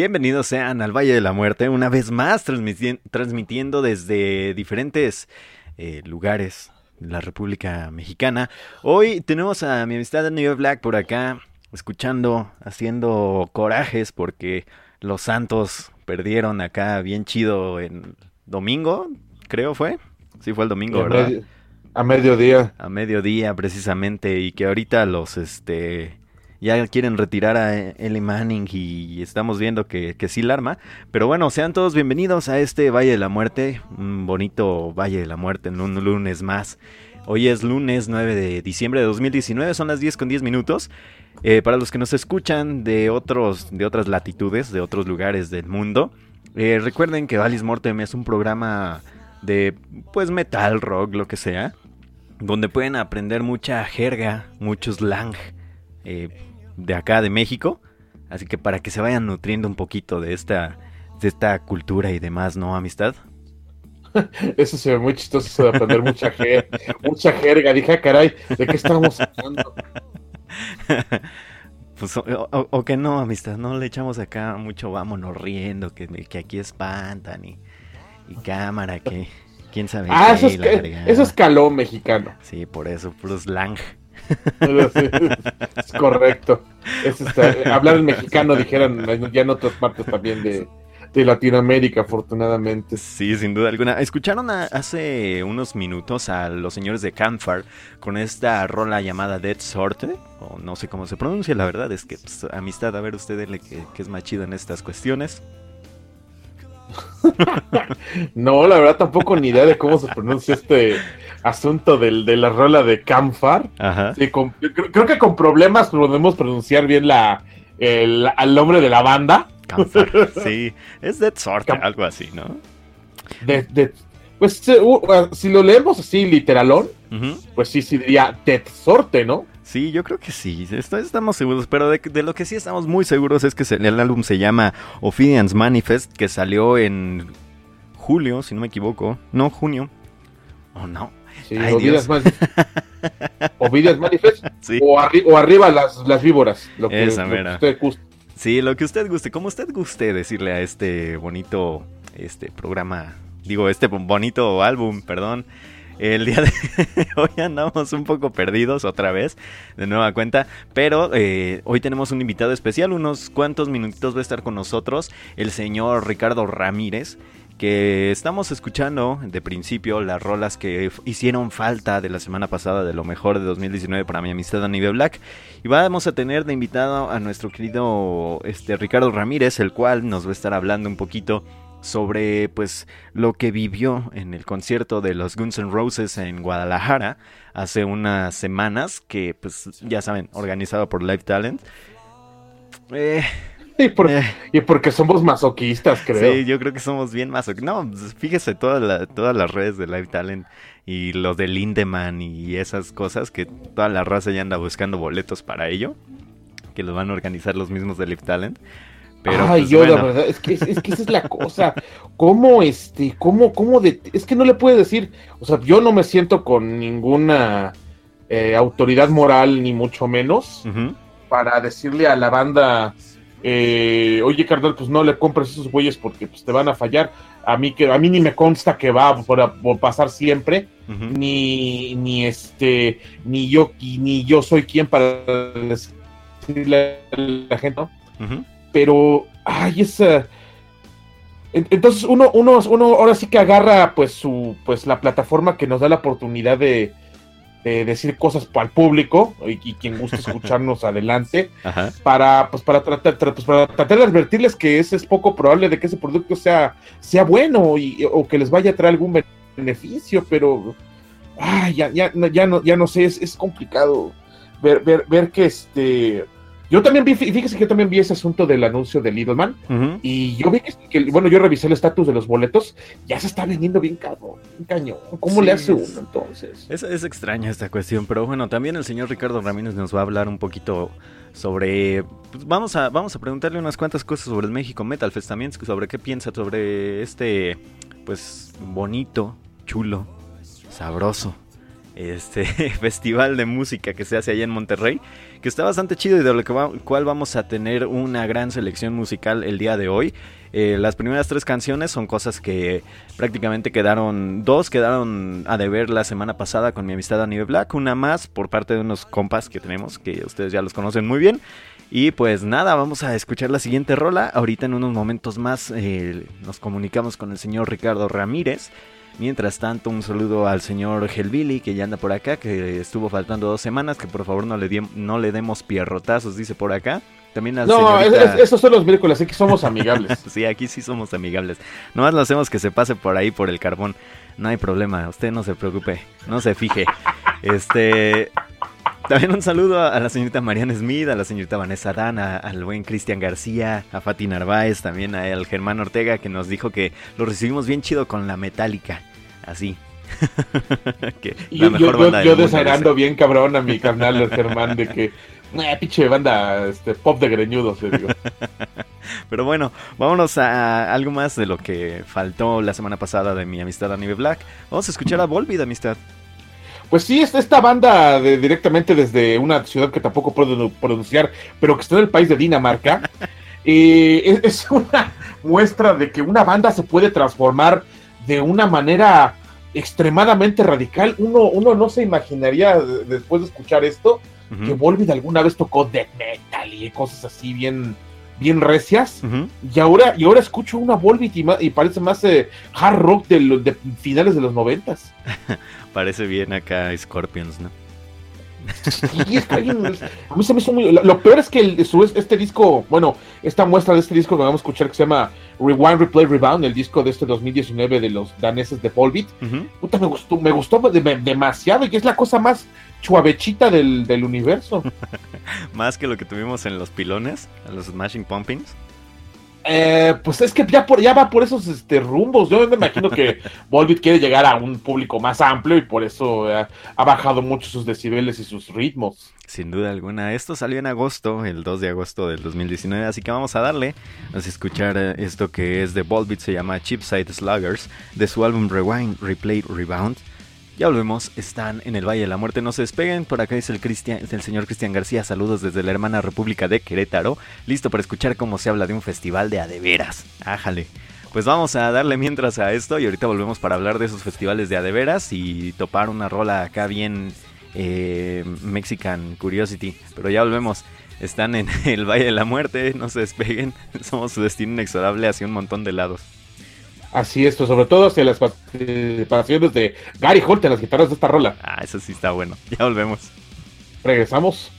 Bienvenidos sean al Valle de la Muerte, una vez más transmitiendo desde diferentes eh, lugares de la República Mexicana. Hoy tenemos a mi amistad New Black por acá, escuchando, haciendo corajes porque los Santos perdieron acá bien chido en domingo, creo fue. Sí, fue el domingo, ¿verdad? a mediodía. A mediodía, precisamente, y que ahorita los, este, ya quieren retirar a Ellie Manning y estamos viendo que, que sí la arma. Pero bueno, sean todos bienvenidos a este Valle de la Muerte, un bonito Valle de la Muerte en un lunes más. Hoy es lunes 9 de diciembre de 2019, son las 10 con 10 minutos. Eh, para los que nos escuchan de, otros, de otras latitudes, de otros lugares del mundo, eh, recuerden que Valis Mortem es un programa de pues metal, rock, lo que sea, donde pueden aprender mucha jerga, mucho slang eh, de acá de México. Así que para que se vayan nutriendo un poquito de esta, de esta cultura y demás, ¿no, amistad? Eso se ve muy chistoso, de aprender mucha jerga. mucha jerga. Dije, ah, caray, ¿de qué estamos hablando? Pues, o, que no, amistad, no le echamos acá mucho vámonos riendo, que, que aquí espantan y, y cámara, que quién sabe. Ah, eso es, eso es caló mexicano. Sí, por eso, plus slang. Es correcto. hablar en mexicano, dijeran ya en otras partes también de, de Latinoamérica, afortunadamente. Sí, sin duda alguna. Escucharon hace unos minutos a los señores de Canfar con esta rola llamada Dead Sorte, o no sé cómo se pronuncia, la verdad es que pues, amistad, a ver usted que, que es más chido en estas cuestiones. no, la verdad tampoco ni idea de cómo se pronuncia este asunto del, de la rola de Canfar. Ajá. creo, que con problemas podemos pronunciar bien la, el, nombre de la banda. sí, es Dead Sorte, algo así, ¿no? Pues si lo leemos así literalón, pues sí, sí diría Dead Sorte, ¿no? Sí, yo creo que sí, estamos seguros, pero de, lo que sí estamos muy seguros es que el álbum se llama Ophidian's Manifest, que salió en julio, si no me equivoco, no, junio, oh no. Sí, Manifest, o, arriba las, las víboras, lo que, usted guste. Sí, lo que usted guste, como usted guste decirle a este bonito este programa, digo, este bonito álbum, perdón. El día de hoy andamos un poco perdidos otra vez, de nueva cuenta, pero eh, hoy tenemos un invitado especial, unos cuantos minutitos va a estar con nosotros el señor Ricardo Ramírez, que estamos escuchando de principio las rolas que hicieron falta de la semana pasada de lo mejor de 2019 para mi amistad a nivel Black. Y vamos a tener de invitado a nuestro querido este, Ricardo Ramírez, el cual nos va a estar hablando un poquito sobre pues lo que vivió en el concierto de los Guns N' Roses en Guadalajara hace unas semanas que pues ya saben organizado por Live Talent eh, y, eh. porque somos masoquistas creo. Sí yo creo que somos bien masoquistas. No pues, fíjese todas todas las redes de Live Talent y los de Lindemann y esas cosas que toda la raza ya anda buscando boletos para ello que los van a organizar los mismos de Live Talent. Ay, pues, yo la verdad, es que, es que esa es la cosa. ¿Cómo, este, cómo, cómo de, es que no le puede decir, o sea, yo no me siento con ninguna eh, autoridad moral, ni mucho menos, para decirle a la banda, eh, oye, carnal, pues no le compres esos güeyes porque pues, te van a fallar. A mí, que, a mí ni me consta que va por, pasar siempre, ni, ni este, ni yo, ni yo soy quien para decirle a la gente, ¿no? pero, ay, esa... Entonces uno, uno, uno ahora sí que agarra pues su, pues la plataforma que nos da la oportunidad de, decir cosas para el público y, quien guste escucharnos adelante para pues para tratar, pues, para tratar de advertirles que ese es poco probable de que ese producto sea, sea bueno y, o que les vaya a traer algún beneficio, pero ay, ya, ya, ya, no, ya no sé, es, es complicado ver, ver, ver que este yo también vi, fíjese que yo también vi ese asunto del anuncio de Lidlman y yo vi que, bueno, yo revisé el estatus de los boletos, ya se está vendiendo bien caro, bien cañón. ¿Cómo le hace uno entonces? Es, es extraña esta cuestión, pero bueno, también el señor Ricardo Ramírez nos va a hablar un poquito sobre pues vamos a vamos a preguntarle unas cuantas cosas sobre el México Metal Fest también sobre qué piensa sobre este pues bonito, chulo, sabroso este festival de música que se hace allá en Monterrey, que está bastante chido y de lo cual vamos a tener una gran selección musical el día de hoy. Eh, las primeras tres canciones son cosas que prácticamente quedaron, dos quedaron a deber la semana pasada con mi amistad Nive Black, una más por parte de unos compas que tenemos, que ustedes ya los conocen muy bien. Y pues nada, vamos a escuchar la siguiente rola. Ahorita en unos momentos más eh, nos comunicamos con el señor Ricardo Ramírez. Mientras tanto, un saludo al señor Helvili, que ya anda por acá, que estuvo faltando dos semanas, que por favor no le, no le demos pierrotazos, dice por acá. También no, esos son los miércoles, aquí somos amigables. sí, aquí sí somos amigables. Nomás lo hacemos que se pase por ahí por el carbón. No hay problema, usted no se preocupe, no se fije. Este. También un saludo a la señorita Mariana Smith, a la señorita Vanessa Dana, al buen Cristian García, a Fati Narváez, también a el Germán Ortega que nos dijo que lo recibimos bien chido con la metálica. Así. que yo, yo, bien cabrón a mi canal el Germán de que eh, pinche banda este, pop de greñudos, digo. Pero bueno, vámonos a algo más de lo que faltó la semana pasada de mi amistad a Nive Black. Vamos a escuchar a Volvi de amistad. Pues sí, es esta banda de, directamente desde una ciudad que tampoco puedo pronunciar, pero que está en el país de Dinamarca. es, es, una muestra de que una banda se puede transformar de una manera extremadamente radical. Uno, uno no se imaginaría después de escuchar esto que Volvid alguna vez tocó death metal y cosas así bien, bien recias. y, ahora, y ahora escucho una Volvid y, parece más eh, hard rock de, de, finales de los noventas. parece bien acá Scorpions, ¿no? A mí se me hizo muy. Lo, peor es que el, este disco, bueno, esta muestra de este disco que vamos a escuchar que se llama Rewind, Replay, Rebound, el disco de este 2019 de los daneses de Volbeat, puta, me gustó, me gustó demasiado y que es la cosa más chuavechita del, del universo. más que lo que tuvimos en los pilones, en los Smashing Pumpkins. Eh, pues es que ya, por, ya va por esos este, rumbos. Yo me imagino que Volbeat quiere llegar a un público más amplio y por eso eh, ha bajado mucho sus decibeles y sus ritmos. Sin duda alguna. Esto salió en agosto, el 2 de agosto del 2019, así que vamos a darle. Vamos a escuchar eh, esto que es de Volbeat, se llama Chipside Sluggers, de su álbum Rewind, Replay, Rebound. Ya volvemos, están en el Valle de la Muerte, no se despeguen. Por acá dice el, Cristian, el señor Cristian García, saludos desde la hermana República de Querétaro, listo para escuchar cómo se habla de un festival de adeveras. Ájale. Pues vamos a darle mientras a esto y ahorita volvemos para hablar de esos festivales de adeveras y topar una rola acá bien eh, Mexican Curiosity. Pero ya volvemos. Están en el Valle de la Muerte, no se despeguen. Somos su destino inexorable hacia un montón de lados. Así es, pues, sobre todo hacia las participaciones de Gary Holt en las guitarras de esta rola. Ah, eso sí está bueno. Ya volvemos. Regresamos.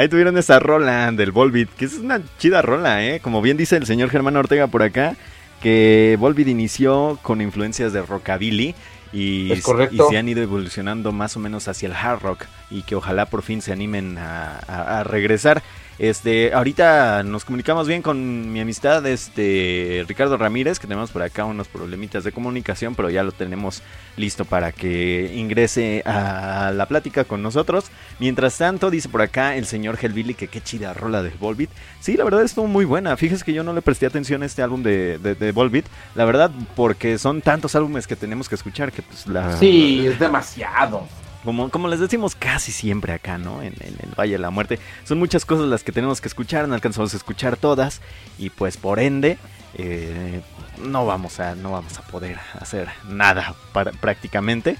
Ahí tuvieron esa rola del Volbeat, que es una chida rola, ¿eh? Como bien dice el señor Germán Ortega por acá, que Volbeat inició con influencias de rockabilly y, y, se han ido evolucionando más o menos hacia el hard rock y que ojalá por fin se animen a regresar. Este, ahorita nos comunicamos bien con mi amistad, este, Ricardo Ramírez, que tenemos por acá unos problemitas de comunicación, pero ya lo tenemos listo para que ingrese a la plática con nosotros. Mientras tanto, dice por acá el señor Hellbilly que qué chida rola de Volbeat. Sí, la verdad estuvo muy buena. Fíjese que yo no le presté atención a este álbum de, de. La verdad, porque son tantos álbumes que tenemos que escuchar que pues la... Sí, es demasiado. Como, como les decimos casi siempre acá, ¿no? En, el Valle de la Muerte. Son muchas cosas las que tenemos que escuchar, no alcanzamos a escuchar todas. Y pues por ende, eh, no, vamos a, no vamos a poder hacer nada para, prácticamente.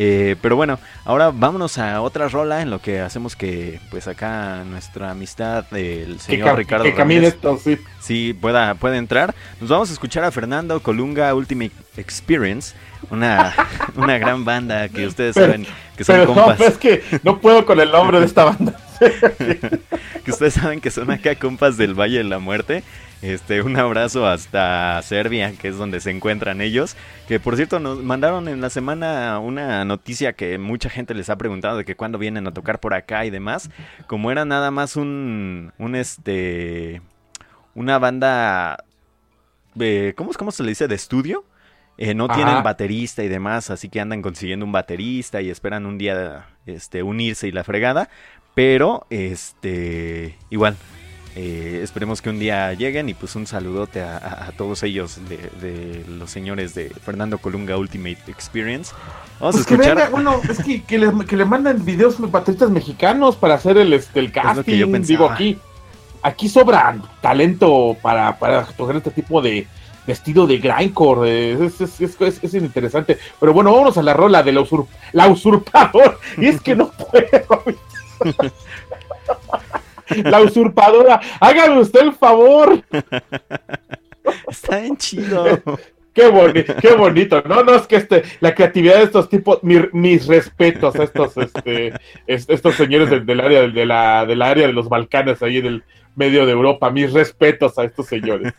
Eh, pero bueno, ahora vámonos a otra rola en lo que hacemos que, pues acá nuestra amistad del señor Ricardo que camine esto, sí. sí, pueda, puede entrar. Nos vamos a escuchar a Fernando Colunga Ultimate Experience, una, una gran banda que ustedes saben que son compas. No, es que no puedo con el nombre de esta banda. que ustedes saben que son acá compas del Valle de la Muerte. Este, un abrazo hasta Serbia, que es donde se encuentran ellos. Que por cierto, nos mandaron en la semana una noticia que mucha gente les ha preguntado de que cuándo vienen a tocar por acá y demás. Como era nada más un, un este, una banda, de, ¿cómo, ¿cómo se le dice? De estudio. Eh, no tienen baterista y demás, así que andan consiguiendo un baterista y esperan un día este, unirse y la fregada. Pero, este, igual, eh, esperemos que un día lleguen y pues un saludote a, todos ellos de, los señores de Fernando Colunga Ultimate Experience. Vamos a pues escuchar. Que es que, que, le, que, le, mandan videos patriotas mexicanos para hacer el, este, el casting. Digo, aquí, aquí sobra talento para, para tocar este tipo de, vestido de grindcore. Es, es, es, es, interesante. Pero bueno, vámonos a la rola de la, usur la usurpadora. Y es que no puedo. la usurpadora. Hágame usted el favor. Está bien chido. Qué, bonito, qué bonito, ¿no? No, es que este, la creatividad de estos tipos, mis respetos a estos, este, estos señores del, área de la, del área de los Balcanes, ahí del medio de Europa. Mis respetos a estos señores.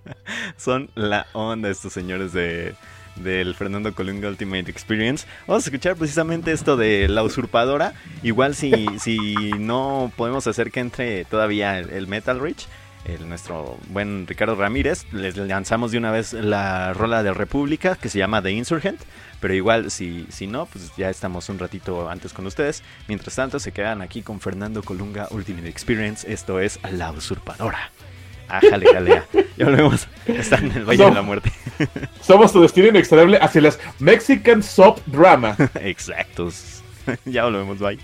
Son la onda estos señores de del Fernando Colunga Ultimate Experience. Vamos a escuchar precisamente esto de la usurpadora. Igual si, si no podemos hacer que entre todavía el, Metal Rich, el, nuestro buen Ricardo Ramírez, les lanzamos de una vez la rola de República que se llama The Insurgent. Pero igual, si, si no, pues ya estamos un ratito antes con ustedes. Mientras tanto, se quedan aquí con Fernando Colunga Ultimate Experience. Esto es La Usurpadora. Ah, jale, jalea. Ya lo vemos. Están en el Valle de la Muerte. Somos tu destino inexorable hacia las Mexican Soap Drama. Exactos. Ya lo vemos, bye.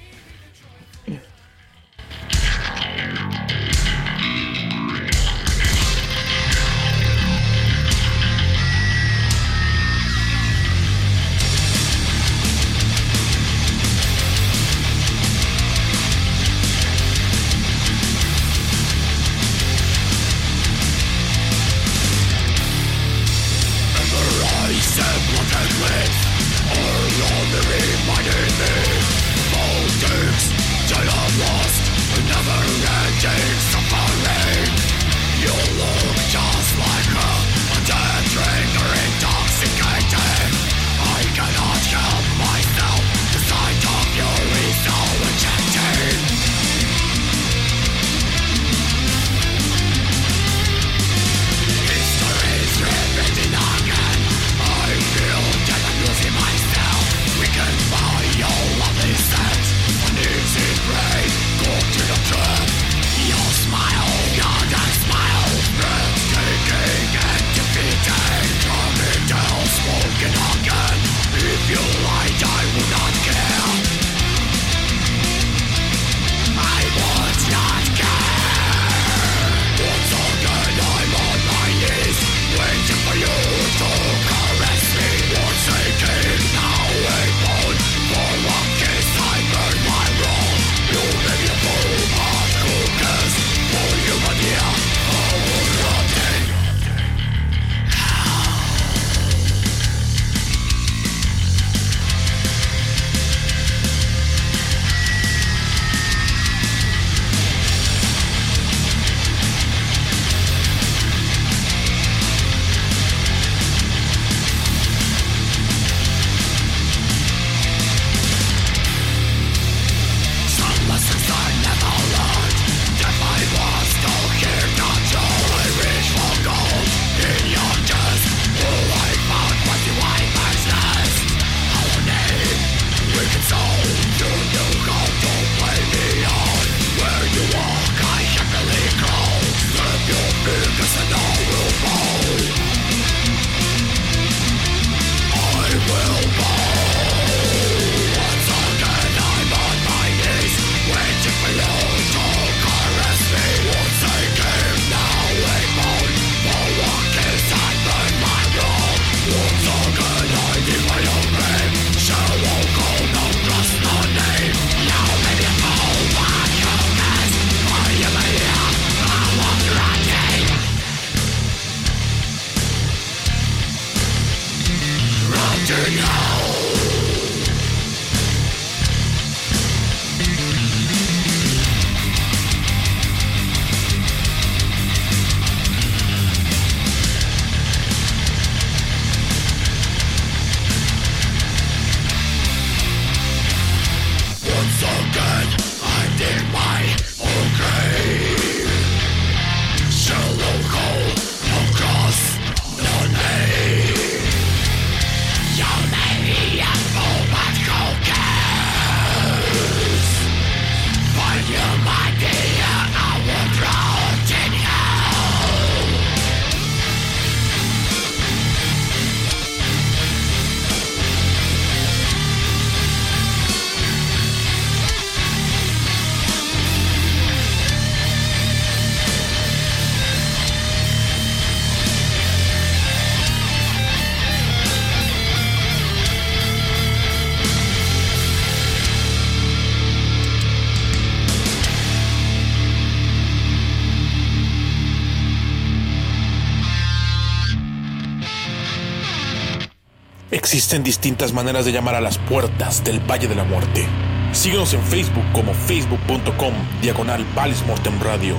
Existen distintas maneras de llamar a las puertas del Valle de la Muerte. Síguenos en Facebook como facebook.com diagonal Mortem Radio,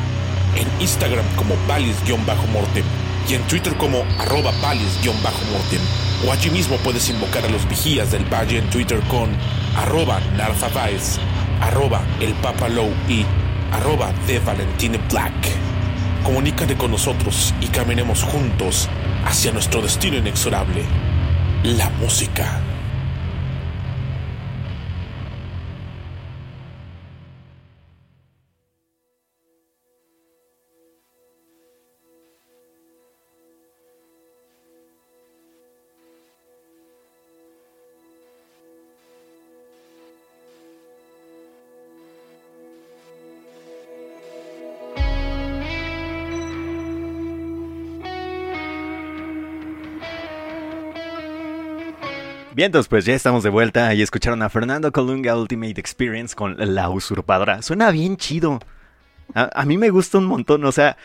en Instagram como Valis-Mortem y en Twitter como arroba Valis-Mortem. O allí mismo puedes invocar a los vigías del valle en Twitter con arroba Narfavice, arroba El Papa Low y arroba de Valentine Black. Comunícate con nosotros y caminemos juntos hacia nuestro destino inexorable, la música. Bien, entonces pues ya estamos de vuelta y escucharon a Fernando Colunga Ultimate Experience con La Usurpadora. Suena bien chido. A, mí me gusta un montón, o sea,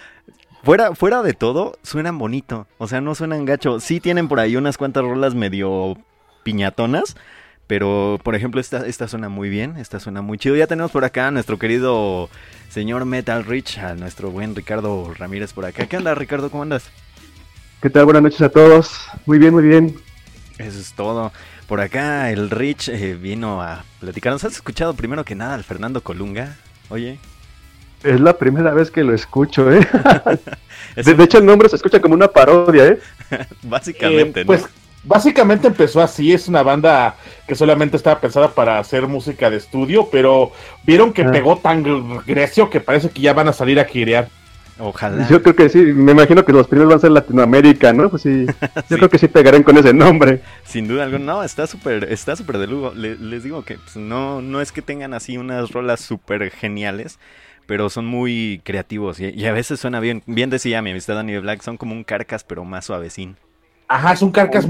fuera, fuera de todo, suenan bonito. O sea, no suenan gacho. Sí tienen por ahí unas cuantas rolas medio piñatonas. Pero, por ejemplo, esta, esta suena muy bien, esta suena muy chido. Ya tenemos por acá a nuestro querido señor Metal Rich, a nuestro buen Ricardo Ramírez por acá. ¿Qué onda, Ricardo? ¿Cómo andas? ¿Qué tal? Buenas noches a todos. Muy bien, muy bien. Eso es todo. Por acá el Rich eh, vino a platicar. ¿Nos has escuchado primero que nada al Fernando Colunga? Oye. Es la primera vez que lo escucho, ¿eh? de, hecho, el nombre se escucha como una parodia, ¿eh? Básicamente, eh, Pues básicamente empezó así. Es una banda que solamente estaba pensada para hacer música de estudio, pero vieron que ah. pegó tan grecio que parece que ya van a salir a girear. Ojalá. Yo creo que sí, me imagino que los primeros van a ser Latinoamérica, ¿no? Pues sí, yo creo que sí pegarán con ese nombre. Sin duda alguna, no, está súper, está súper de lujo. les digo que pues, no, no es que tengan así unas rolas súper geniales, pero son muy creativos y, a veces suena bien. Bien decía mi amistad Daniel Black, son como un carcas, pero más suavecín. Ajá, es un carcas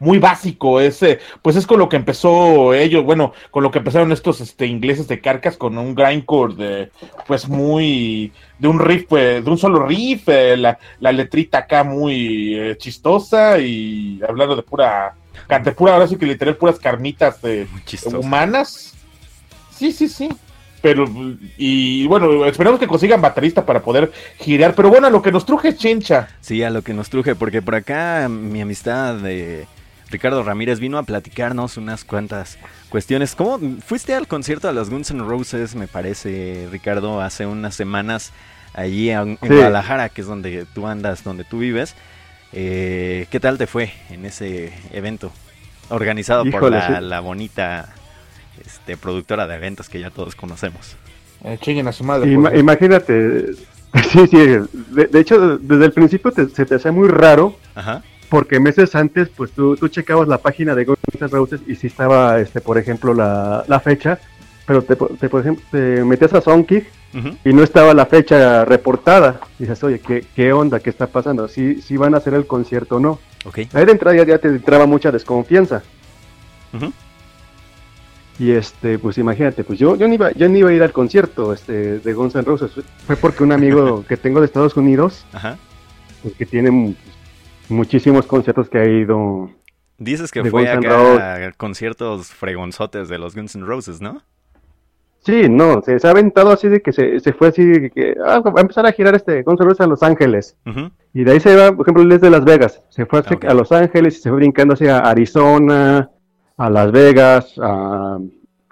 muy, básico. ese pues es con lo que empezó ellos, bueno, con lo que empezaron estos este, ingleses de carcas, con un grindcore de, pues muy, de un riff, pues, de un solo riff, eh, la, letrita acá muy eh, chistosa y hablando de pura, de pura, ahora sí que literal puras carnitas de, humanas. Sí, sí, sí pero y bueno, esperamos que consigan baterista para poder girar, pero bueno, a lo que nos truje Chincha. Sí, a lo que nos truje, porque por acá mi amistad de Ricardo Ramírez vino a platicarnos unas cuantas cuestiones. ¿Cómo fuiste al concierto de los Guns N' Roses, me parece, Ricardo, hace unas semanas allí en, Guadalajara, que es donde tú andas, donde tú vives? Eh, ¿Qué tal te fue en ese evento organizado por la bonita este, productora de eventos que ya todos conocemos. Eh, a su madre. imagínate, sí, sí, de, hecho desde el principio se te hacía muy raro, porque meses antes pues tú, tú checabas la página de Guns N' Roses y si estaba, este, por ejemplo, la, la fecha, pero te, por ejemplo, te metías a Songkick y no estaba la fecha reportada. Y dices, oye, ¿qué, ¿qué, onda? ¿Qué está pasando? ¿Si, si van a hacer el concierto o no? Okay. Ahí de entrada ya, te entraba mucha desconfianza. Y este, pues imagínate, pues yo, yo, no iba, yo no iba a ir al concierto este, de Guns N' Roses. Fue porque un amigo que tengo de Estados Unidos, Pues, que tiene muchísimos conciertos que ha ido. Dices que fue a conciertos fregonzotes de los Guns N' Roses, ¿no? Sí, no, se, ha aventado así de que se, se fue así, de que ah, va a empezar a girar este Guns N' Roses a Los Ángeles. Y de ahí se va, por ejemplo, desde Las Vegas. Se fue a Los Ángeles y se fue brincando hacia Arizona, a Las Vegas, a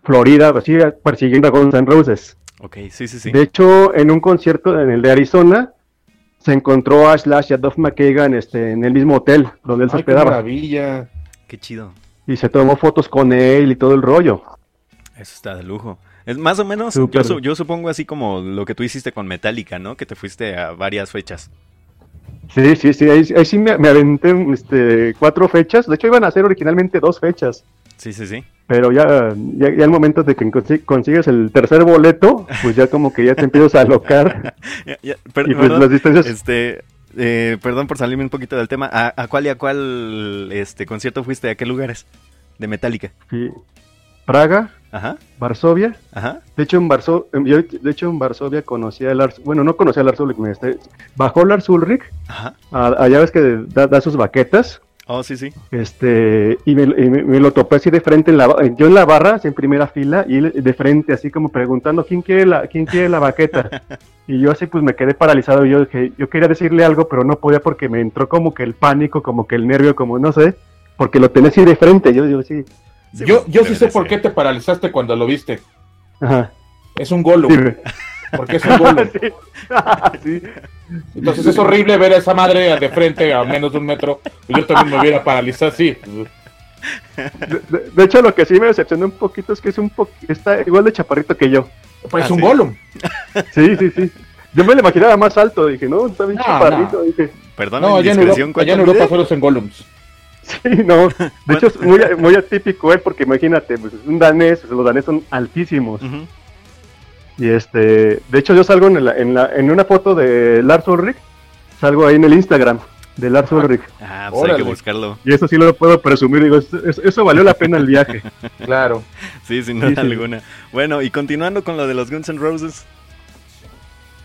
Florida, así persiguiendo a Guns N' Roses. Ok, sí, sí, sí. De hecho, en un concierto en el de Arizona, se encontró a Slash y a Duff McKagan este, en el mismo hotel donde él se hospedaba. ¡Qué maravilla! ¡Qué chido! Y se tomó fotos con él y todo el rollo. Eso está de lujo. Es más o menos, yo, supongo así como lo que tú hiciste con Metallica, ¿no? Que te fuiste a varias fechas. Sí, sí, sí, ahí, sí me, aventé este, cuatro fechas. De hecho, iban a ser originalmente dos fechas. Sí, sí, sí. Pero ya, ya, ya al momento de que consigues el tercer boleto, pues ya como que ya te empiezas a alocar. y pues las distancias... Este, eh, perdón por salirme un poquito del tema. ¿A, cuál y a cuál este concierto fuiste? ¿A qué lugares? De Metallica. Sí. Praga, Ajá. Varsovia. Ajá. De hecho, en Varsovia, de hecho, en Varsovia conocí a Lars, bueno, no conocía a Lars Ulrich, bajó Lars Ulrich, Ajá. allá ves que da, sus baquetas. Oh, sí, sí. Este, y me, lo topé así de frente, en la, yo en la barra, así en primera fila, y él de frente, así como preguntando, ¿quién quiere la, quién quiere la baqueta? y yo así pues me quedé paralizado, yo dije, yo quería decirle algo, pero no podía porque me entró como que el pánico, como que el nervio, como no sé, porque lo tenía así de frente, yo digo, sí. yo, yo sí sé por qué te paralizaste cuando lo viste. Ajá. Es un golo. Porque es un golo. Entonces es horrible ver a esa madre de frente a menos de un metro. Yo también me hubiera paralizado así. De, hecho, lo que sí me decepcionó un poquito es que es un po está igual de chaparrito que yo. Pues es ah, un golo. Sí, sí, sí. Yo me lo imaginaba más alto, dije, no, está bien chaparrito. Dije, Perdón, no, allá en Europa, allá en Europa solo en Gollums. Sí, no, de hecho es muy, muy atípico, ¿eh? porque imagínate, pues es un danés, los daneses son altísimos. Y este, de hecho yo salgo en, la, en, la, en una foto de Lars Ulrich, salgo ahí en el Instagram de Lars Ulrich. Ah, pues hay que buscarlo. Y eso sí lo puedo presumir, digo, eso, valió la pena el viaje. claro. Sí, sin duda alguna. Bueno, y continuando con lo de los Guns N' Roses.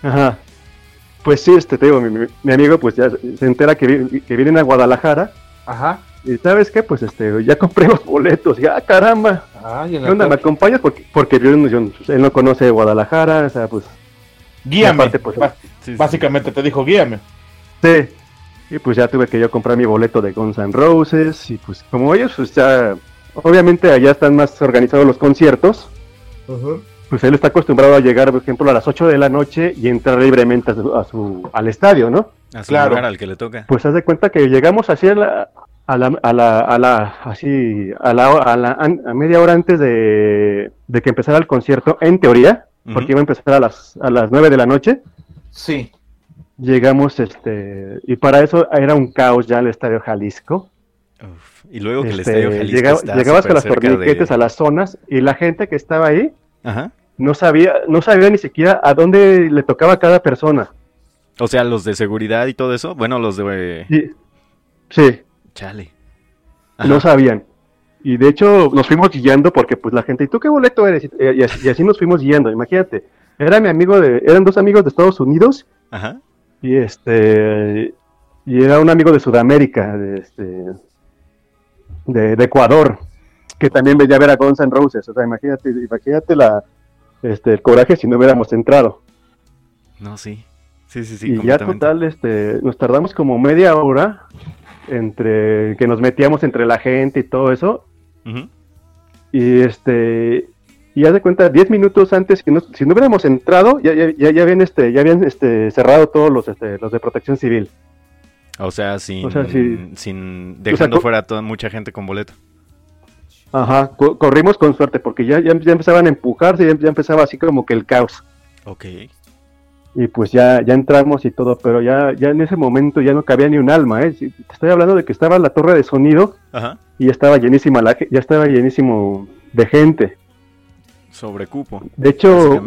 Ajá. Pues sí, este, te digo, mi, mi, amigo pues ya se entera que, que vienen a Guadalajara. Ajá. Y sabes qué, pues este, ya compré los boletos, ya caramba. ¿Qué onda? ¿Me acompañas? Porque, porque él no conoce Guadalajara, o sea, pues. Guíame. pues, básicamente te dijo, guíame. Sí. Y pues ya tuve que yo comprar mi boleto de Guns N' Roses. Y pues, como ellos, pues ya. Obviamente allá están más organizados los conciertos. Pues él está acostumbrado a llegar, por ejemplo, a las 8 de la noche y entrar libremente a su, al estadio, ¿no? A claro. al que le toca. Pues haz de cuenta que llegamos así a la, a la, a la, a la, así, a la, a la a media hora antes de, de, que empezara el concierto, en teoría, porque iba a empezar a las, a las 9 de la noche. Sí. Llegamos, este, y para eso era un caos ya el Estadio Jalisco. y luego que el este, Estadio Jalisco llegabas con las torniquetes a las zonas y la gente que estaba ahí no sabía, no sabía ni siquiera a dónde le tocaba a cada persona. O sea, los de seguridad y todo eso, bueno, los de... Sí. sí. Chale. No sabían. Y de hecho nos fuimos guiando porque pues la gente, ¿y tú qué boleto eres? Y, así, nos fuimos guiando, imagínate. Era mi amigo de, eran dos amigos de Estados Unidos. Ajá. Y este, y era un amigo de Sudamérica, de este, de, Ecuador, que también venía a ver a Guns N' Roses. O sea, imagínate, imagínate la, este, el coraje si no hubiéramos entrado. No, sí. Sí, sí, sí. Y ya total, este, nos tardamos como media hora entre que nos metíamos entre la gente y todo eso. Y este y haz de cuenta 10 minutos antes que no, si no hubiéramos entrado ya, ya, ya, habían este ya habían este cerrado todos los este, los de Protección Civil. O sea, sin, sin dejando fuera toda mucha gente con boleto. Ajá, corrimos con suerte porque ya, ya, empezaban a empujarse, ya, ya empezaba así como que el caos. Ok y pues ya, ya entramos y todo, pero ya, ya en ese momento ya no cabía ni un alma, ¿eh? Te estoy hablando de que estaba la torre de sonido y ya estaba llenísima, la, ya estaba llenísimo de gente. Sobre cupo. De hecho,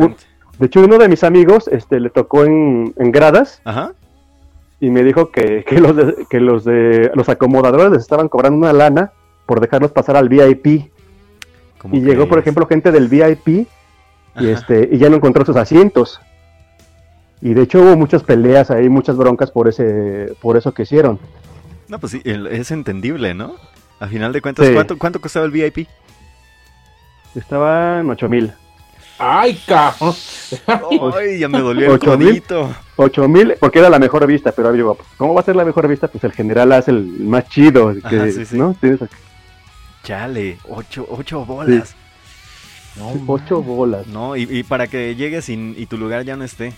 de hecho uno de mis amigos este, le tocó en, gradas y me dijo que, que, los de, que los de los acomodadores les estaban cobrando una lana por dejarlos pasar al VIP. Y llegó, por ejemplo, gente del VIP y, este, y ya no encontró sus asientos. Y de hecho hubo muchas peleas ahí, muchas broncas por ese por eso que hicieron. No, pues sí, es entendible, ¿no? A final de cuentas, ¿cuánto, ¿cuánto costaba el VIP? Estaba en 8 mil. ¡Ay, cabrón! ¡Ay, ya me dolió el codito! 8 mil, porque era la mejor vista, pero digo, ¿cómo va a ser la mejor vista? Pues el general hace el más chido, ¿no? Chale, 8 ocho, bolas. No, 8 bolas. No, y, para que llegues y tu lugar ya no esté.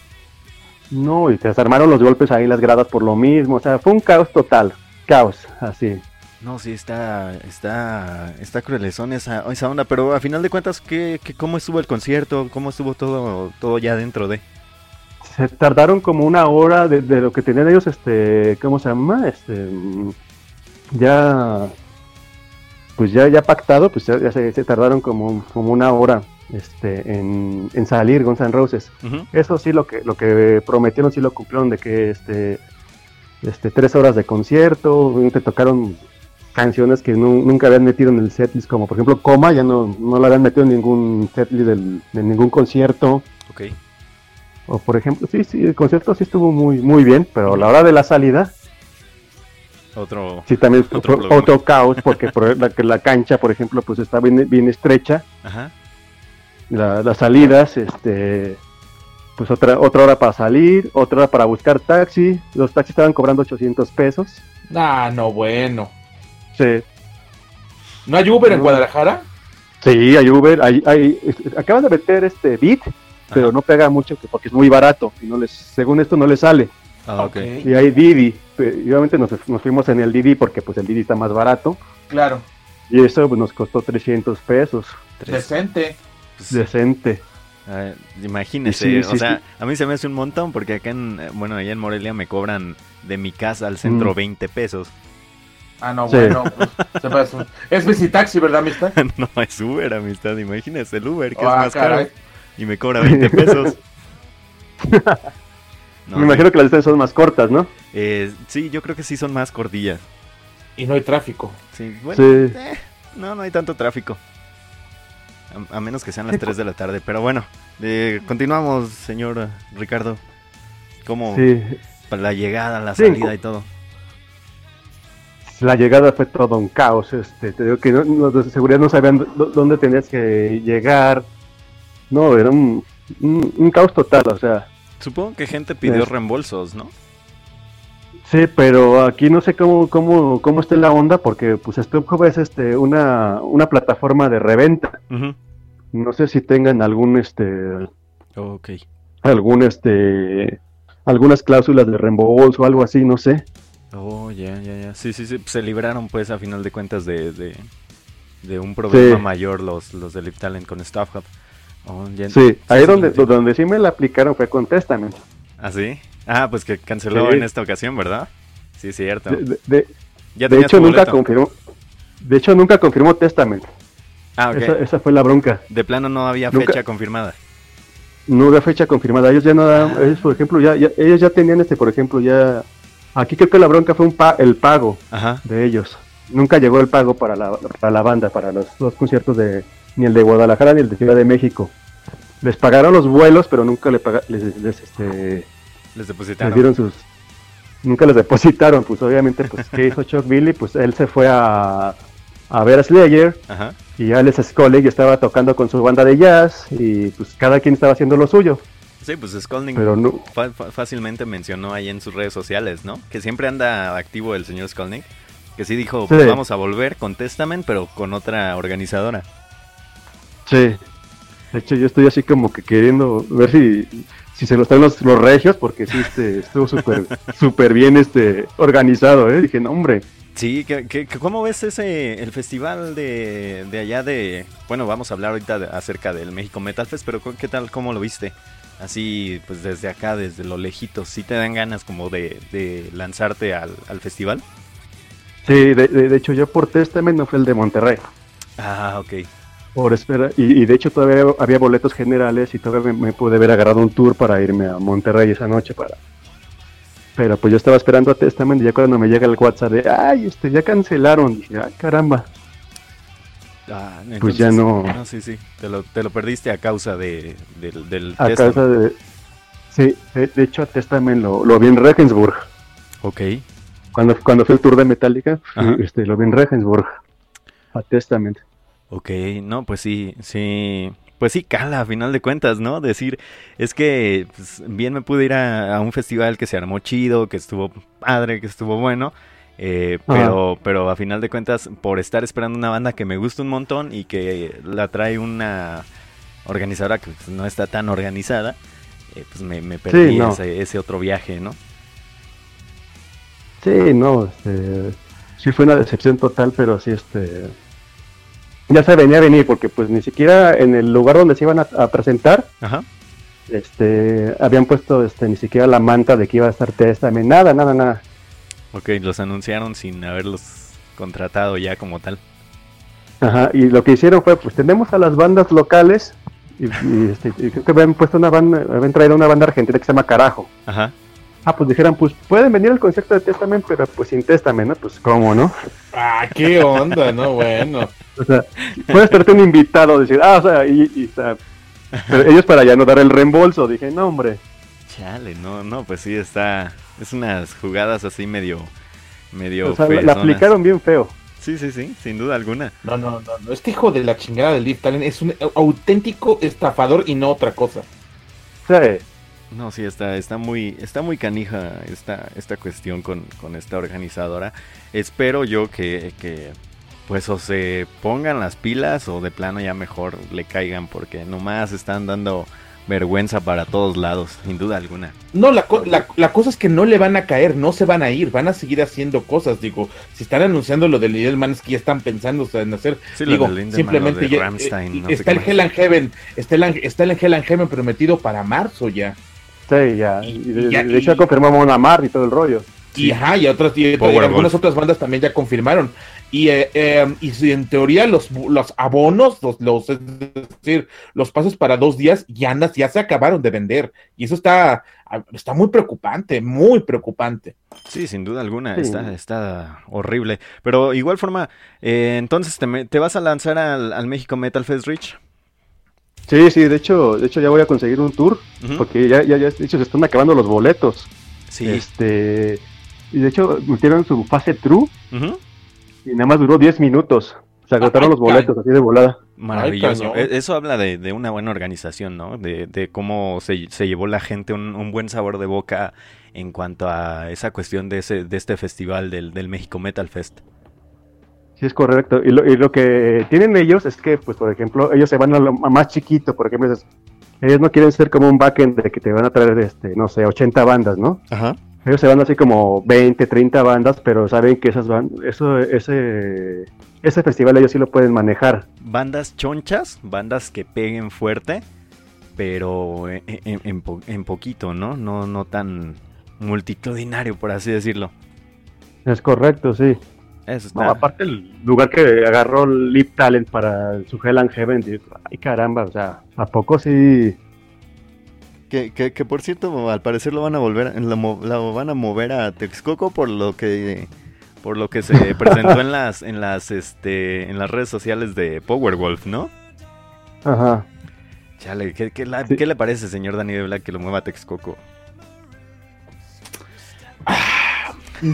No, y se armaron los golpes ahí las gradas por lo mismo, o sea, fue un caos total, caos, así. No, sí, está, está, está cruelezón esa, esa onda, pero a final de cuentas, ¿qué, qué, cómo estuvo el concierto? ¿Cómo estuvo todo, todo ya dentro de? Se tardaron como una hora de, lo que tenían ellos, este, ¿cómo se llama? Este, ya, pues ya, ya pactado, pues ya, se, se, tardaron como, como una hora este, en, salir Guns N' Roses. Eso sí lo que, lo que prometieron, sí lo cumplieron de que este, este, tres horas de concierto, te tocaron canciones que nunca habían metido en el setlist, como por ejemplo Coma, ya no, no la habían metido en ningún setlist en ningún concierto. O por ejemplo, sí, sí, el concierto sí estuvo muy, muy bien, pero a la hora de la salida, Otro, sí, también otro, caos, porque por la, la cancha, por ejemplo, pues está bien, bien estrecha. Ajá. las salidas, este, pues otra, otra hora para salir, otra hora para buscar taxi. Los taxis estaban cobrando 800 pesos. Ah, no, bueno. Sí. ¿No hay Uber en Guadalajara? Sí, hay Uber. Hay, hay, acaban de meter este Bit, pero no pega mucho porque es muy barato. Y no les, según esto no le sale. Ah, okay. Y hay Didi. Y obviamente nos, fuimos en el Didi porque pues el Didi está más barato. Claro. Y eso pues, nos costó 300 pesos. Decente. Decente. Ah, imagínese, o sea, a mí se me hace un montón porque acá en, bueno, allá en Morelia me cobran de mi casa al centro 20 mm. pesos. Ah, no, bueno, pues, es visitaxi, ¿verdad, amistad? no, es Uber, amistad, imagínese el Uber, que es ah, más caro y me cobra 20 pesos. me imagino que las distancias son más cortas, ¿no? Eh, sí, yo creo que sí son más cortillas. Y no hay tráfico. Sí, bueno, eh, no, no hay tanto tráfico. A, menos que sean las 3 de la tarde. Pero bueno, eh, continuamos, señor Ricardo. ¿Cómo? Sí. Para la llegada, la salida y todo. La llegada fue todo un caos. Este, te digo que los de seguridad no sabían dónde tenías que llegar. No, era un, un, caos total, o sea. Supongo que gente pidió reembolsos, ¿no? Sí, pero aquí no sé cómo, cómo, cómo está la onda, porque pues StubHub es este, una, una plataforma de reventa. No sé si tengan algún este okay. algún este algunas cláusulas de reembolso o algo así, no sé. Oh, ya, ya, ya. Sí, sí, sí. Se libraron, pues, a final de cuentas, de, de, un problema mayor los, los de Lip Talent con StuffHub. Oh, sí, ahí donde, donde sí me la aplicaron fue con Testament. ¿Ah, sí? Ah, pues que canceló en esta ocasión, ¿verdad? Sí, cierto. De, de hecho, nunca confirmó. De hecho, nunca confirmó Testament. Ah, ok. Esa, fue la bronca. De plano no había fecha confirmada. No había fecha confirmada. Ellos ya no daban, ah. ellos, por ejemplo, ya, ellos ya tenían este, por ejemplo, ya Aquí creo que la bronca fue un el pago de ellos. Nunca llegó el pago para la, para la banda, para los dos conciertos de ni el de Guadalajara ni el de Ciudad de México. Les pagaron los vuelos, pero nunca le les, este, les depositaron. sus nunca les depositaron, pues obviamente pues qué hizo Chuck Billy, pues él se fue a, a ver a Slayer y Alex Scully estaba tocando con su banda de jazz y pues cada quien estaba haciendo lo suyo. Sí, pues Skolnick fácilmente mencionó ahí en sus redes sociales, ¿no? Que siempre anda activo el señor Skolnick. Que sí dijo, pues vamos a volver con Testament, pero con otra organizadora. Sí. De hecho, yo estoy así como que queriendo ver si, si se lo están los, los regios, porque sí, este, estuvo súper super bien este, organizado, ¿eh? Dije, no, hombre. Sí, ¿qué, cómo ves ese, el festival de, de allá de... Bueno, vamos a hablar ahorita acerca del México Metal Fest, pero ¿qué tal, cómo lo viste? así pues desde acá, desde lo lejito, ¿sí te dan ganas como de, lanzarte al, festival? Sí, de, hecho yo por Testament no fue el de Monterrey. Ah, ok. Por espera, y, de hecho todavía había boletos generales y todavía me, pude haber agarrado un tour para irme a Monterrey esa noche para... Pero pues yo estaba esperando a Testament y ya cuando me llega el WhatsApp de, ay, este, ya cancelaron, dije, ay, caramba. Ah, pues ya no... Sí, sí, te lo, te lo perdiste a causa de, del A causa de... Sí, de, hecho a Testament lo, lo vi en Regensburg. Ok. Cuando, cuando fue el tour de Metallica, este, lo vi en Regensburg. A Testament. Ok, no, pues sí, sí. Pues sí, cala, a final de cuentas, ¿no? Decir, es que pues, bien me pude ir a, a, un festival que se armó chido, que estuvo padre, que estuvo bueno, eh, pero, pero a final de cuentas, por estar esperando una banda que me gusta un montón y que la trae una organizadora que pues, no está tan organizada, eh, pues me, perdí ese, otro viaje, ¿no? Sí, no, este, sí fue una decepción total, pero sí, este, ya se venía a venir porque pues ni siquiera en el lugar donde se iban a, presentar, este, habían puesto, este, ni siquiera la manta de que iba a estar también nada, nada, nada. Ok, los anunciaron sin haberlos contratado ya como tal. Ajá, y lo que hicieron fue, pues tenemos a las bandas locales y, este, creo que habían puesto una banda, habían traído una banda argentina que se llama Carajo. Ajá. Ah, pues dijeron, pues pueden venir al concierto de Testament, pero pues sin Testament, ¿no? Pues cómo, ¿no? Ah, qué onda, ¿no? Bueno. o sea, puedes traerte un invitado, decir, ah, o sea, y, y pero ellos para ya no dar el reembolso, dije, no, hombre. Chale, no, no, pues sí, está, es unas jugadas así medio medio la aplicaron bien feo. Sí, sí, sí, sin duda alguna. No, no, no, no. Este hijo de la chingada del Leaf Talent es un auténtico estafador y no otra cosa. Sí. No, sí, está, está muy, está muy canija esta, esta cuestión con, con esta organizadora. Espero yo que, que, pues o se pongan las pilas o de plano ya mejor le caigan porque nomás están dando vergüenza para todos lados, sin duda alguna. No, la, la, cosa es que no le van a caer, no se van a ir, van a seguir haciendo cosas. Digo, si están anunciando lo del Man es que ya están pensando en hacer. digo, simplemente ya, eh, está el Hell and Heaven, está el, está el Hell and Heaven prometido para marzo ya. Sí, ya. Y, de, hecho, confirmamos una mar y todo el rollo. Y, ajá, y, otras, y algunas otras bandas también ya confirmaron. Y, eh, em, y si en teoría los, los abonos, los, los, es decir, los pasos para dos días ya, ya se acabaron de vender. Y eso está, está muy preocupante, muy preocupante. Sí, sin duda alguna, está, está horrible. Pero igual forma, eh, entonces, ¿te, ¿te, vas a lanzar al, al, México Metal Fest Rich? Sí, sí, de hecho, de hecho ya voy a conseguir un tour, porque ya, ya, ya, de hecho, se están acabando los boletos. Sí. Este, y de hecho, metieron su fase true. Y nada más duró 10 minutos. Se agotaron los boletos así de volada. Maravilloso. E-, eso habla de, una buena organización, ¿no? De, cómo se, llevó la gente un, buen sabor de boca en cuanto a esa cuestión de, ese, de este festival del, México Metal Fest. Sí, es correcto. Y lo, que tienen ellos es que, pues, por ejemplo, ellos se van a lo más chiquito. Por ejemplo, ellos no quieren ser como un backend de que te van a traer, este, no sé, 80 bandas, ¿no? Ajá. Ellos se van así como 20, 30 bandas, pero saben que esas van, eso, ese, ese festival ellos sí lo pueden manejar. Bandas chonchas, bandas que peguen fuerte, pero en, en, poquito, ¿no? ¿no? No tan multitudinario, por así decirlo. Es correcto, sí. Eso está. aparte el lugar que agarró Lip Talent para su Hell and Heaven, ay caramba, o sea, ¿a poco sí que, que, por cierto, al parecer lo van a volver, lo, van a mover a Texcoco por lo que por lo que se presentó en las en las este en las redes sociales de Powerwolf, ¿no? Ajá. Chale, ¿qué, qué, le parece, señor Dani de Black, que lo mueva a Texcoco?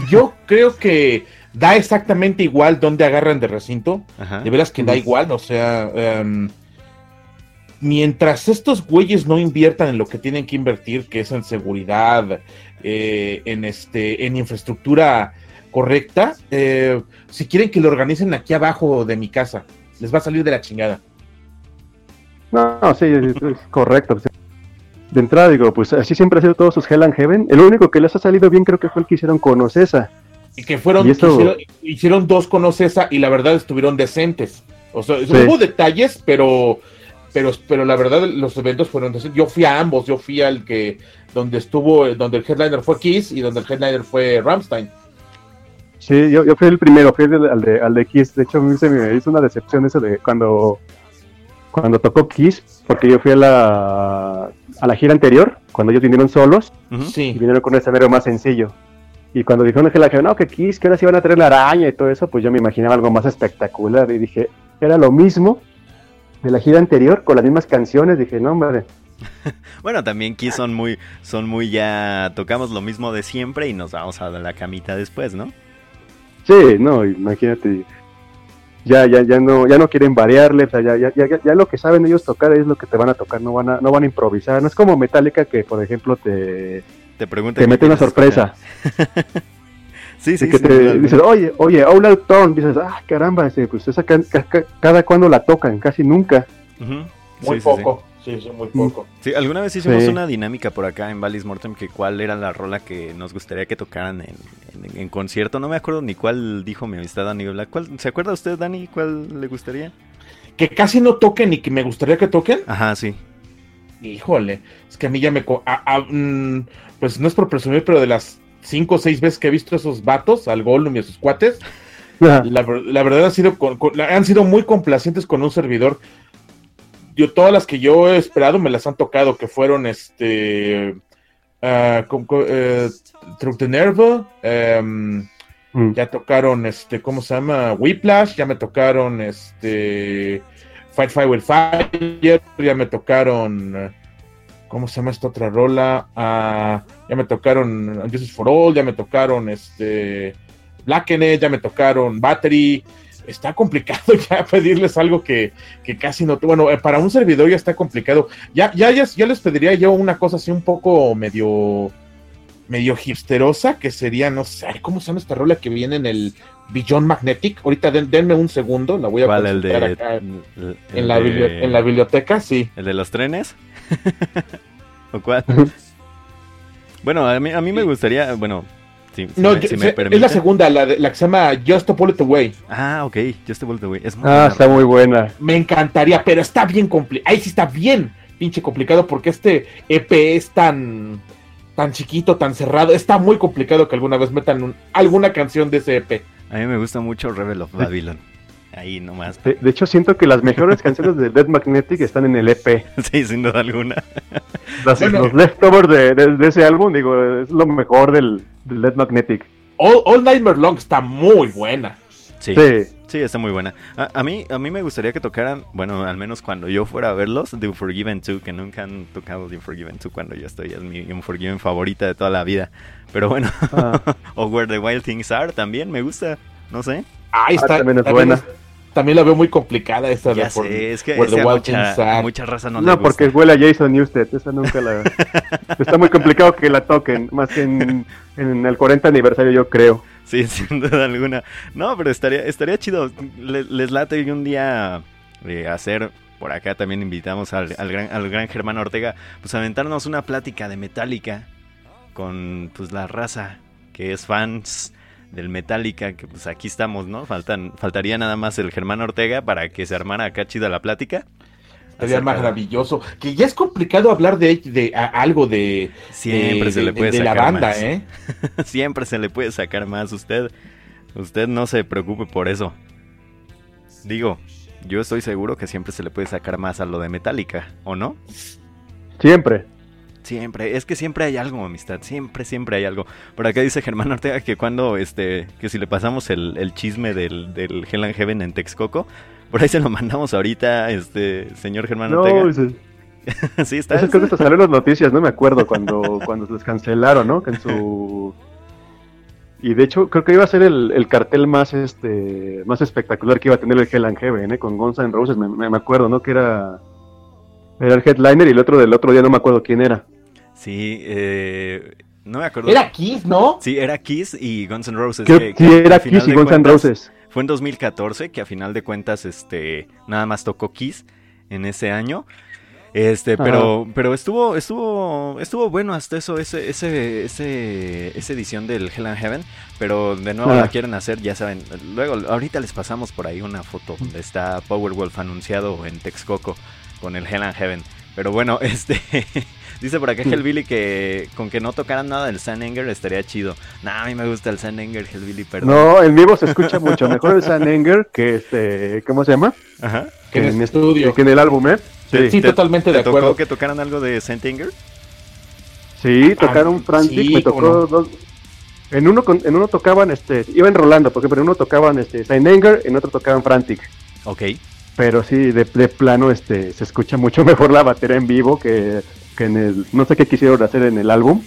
Yo creo que da exactamente igual donde agarran de recinto. De veras que da igual, o sea, em, mientras estos güeyes no inviertan en lo que tienen que invertir, que es en seguridad, eh, en este, en infraestructura correcta, eh, si quieren que lo organicen aquí abajo de mi casa, les va a salir de la chingada. No, sí, es, correcto. De entrada digo, pues así siempre ha sido todos sus Hell and Heaven. El único que les ha salido bien creo que fue el que hicieron con Ocesa. Y que fueron, hicieron, dos con Ocesa y la verdad estuvieron decentes. O sea, hubo detalles, pero pero, pero la verdad los eventos fueron yo fui a ambos, yo fui al que donde estuvo, donde el headliner fue Kiss y donde el headliner fue Ramstein. Sí, yo, yo fui el primero, fui al de, al de Kiss, de hecho a mí se me hizo una decepción eso de cuando cuando tocó Kiss, porque yo fui a la, a la gira anterior, cuando ellos vinieron solos, y vinieron con un escenario más sencillo. Y cuando dijeron que la que no, que Kiss, que ahora sí iban a traer la araña y todo eso, pues yo me imaginaba algo más espectacular y dije, era lo mismo, de la gira anterior con las mismas canciones. Dije, no, hombre. bueno, también Kiss son muy, son muy ya, tocamos lo mismo de siempre y nos vamos a la camita después, ¿no? Sí, no, imagínate. Ya, ya, ya no, ya no quieren variarle, o sea, ya, ya, ya, ya, lo que saben ellos tocar es lo que te van a tocar, no van a, no van a improvisar. No es como Metallica que, por ejemplo, te, te, te mete una sorpresa. Sí, sí, que te dices, oye, oye, All Town, dices, ah, caramba, pues esa cada cuando la tocan, casi nunca. Muy poco. Sí, sí, muy poco. Sí, alguna vez hicimos una dinámica por acá en Valis Mortem que cuál era la rola que nos gustaría que tocaran en, concierto. No me acuerdo ni cuál dijo mi amistad Dani Black. ¿Se acuerda usted, Dani, cuál le gustaría? Que casi no toquen y que me gustaría que toquen. Ajá, sí. Híjole, es que a mí ya me... Mm, pues no es por presumir, pero de las cinco o seis veces que he visto a esos vatos, al Gollum y a sus cuates, la, verdad ha sido han sido muy complacientes con un servidor. Yo, todas las que yo he esperado me las han tocado, que fueron este uh, uh, Nervo, em, mm. ya tocaron este, ¿cómo se llama? Whiplash, ya me tocaron este Fight Fire with Fire, ya me tocaron ¿Cómo se llama esta otra rola? Ah, ya me tocaron Justice for All, ya me tocaron este Blackened, ya me tocaron Battery. Está complicado ya pedirles algo que, que casi no. Bueno, eh, para un servidor ya está complicado. Ya, ya, ya, les pediría yo una cosa así un poco medio medio hipsterosa, que sería, no sé, ¿cómo se llama esta rola que viene en el Beyond Magnetic? Ahorita denme un segundo, la voy a ¿Cuál, el de, acá en, la en, la biblioteca, sí. ¿El de los trenes? ¿O cuál? bueno, a mí, a mí me gustaría, bueno, si, no, me, es la segunda, la, la, que se llama Just a Bullet Away. Ah, ok, Just a Bullet Away. Es ah, está muy buena. Me encantaría, pero está bien complicado. Ahí sí está bien pinche complicado porque este EP es tan tan chiquito, tan cerrado. Está muy complicado que alguna vez metan alguna canción de ese EP. A mí me gusta mucho Rebel of Babylon. Ahí nomás. De, hecho, siento que las mejores canciones de Dead Magnetic están en el EP. Sí, sin duda alguna. Los, leftovers de, ese álbum, digo, es lo mejor del, Dead Magnetic. All, All Nightmare Long está muy buena. Sí. sí. está muy buena. A, mí, a mí me gustaría que tocaran, bueno, al menos cuando yo fuera a verlos, The Unforgiven 2, que nunca han tocado The Unforgiven 2 cuando yo estoy, es mi Unforgiven favorita de toda la vida. Pero bueno, ah. o Where the Wild Things Are también me gusta, no sé. Ahí está. también es buena. También la veo muy complicada esta ya sé, es que mucha, mucha, raza no, no porque huele a Jason Newsted, esa nunca la... Está muy complicado que la toquen, más que en, en el 40 aniversario yo creo. Sí, sin duda alguna. No, pero estaría, estaría chido. Les, late un día eh, hacer. Por acá también invitamos al, gran, al gran Germán Ortega. Pues a aventarnos una plática de Metallica. Con pues la raza que es fans del Metallica. Que pues aquí estamos, ¿no? Faltan, faltaría nada más el Germán Ortega para que se armara acá chida la plática. Sería maravilloso. Que ya es complicado hablar de, de algo de, Siempre se le puede la banda, ¿eh? Siempre se le puede sacar más. Usted, usted no se preocupe por eso. Digo, yo estoy seguro que siempre se le puede sacar más a lo de Metallica, ¿o no? Siempre. Siempre, es que siempre hay algo, amistad, siempre, siempre hay algo. Por acá dice Germán Ortega que cuando, este, que si le pasamos el, chisme del, del Hell and Heaven en Texcoco, por ahí se lo mandamos ahorita, este, señor Germán no, Ortega. sí, está. Eso creo que salió en las noticias, no me acuerdo cuando, cuando les cancelaron, ¿no? Que en su y de hecho creo que iba a ser el, cartel más este más espectacular que iba a tener el Hell and Heaven, ¿eh? con Guns N' Roses, me, me, acuerdo, ¿no? Que era era el headliner y el otro del otro día no me acuerdo quién era. Sí, eh, no me acuerdo. Era Kiss, ¿no? Sí, era Kiss y Guns N' Roses. sí, era Kiss y Guns N' Roses. Fue en 2014 que a final de cuentas este nada más tocó Kiss en ese año. Este, pero, pero estuvo, estuvo, estuvo bueno hasta eso, ese, ese, ese, esa edición del Hell and Heaven, pero de nuevo la quieren hacer, ya saben. Luego, ahorita les pasamos por ahí una foto donde está Powerwolf anunciado en Texcoco con el Hell and Heaven. Pero bueno, este, Dice por acá Hellbilly que con que no tocaran nada del Anger estaría chido. Nah, a mí me gusta el Anger, Hellbilly, perdón. No, en vivo se escucha mucho mejor el Anger que este, ¿cómo se llama? Ajá. Que en, el estudio. Que en el álbum, ¿eh? Sí, totalmente de acuerdo. ¿Tocó que tocaran algo de Anger? Sí, tocaron ah, Frantic, me tocó dos, en uno, en uno tocaban, este, iban rolando, porque en uno tocaban este, Anger, en otro tocaban Frantic. Ok. Pero sí, de, de, plano, este, se escucha mucho mejor la batería en vivo que que en el, no sé qué quisieron hacer en el álbum.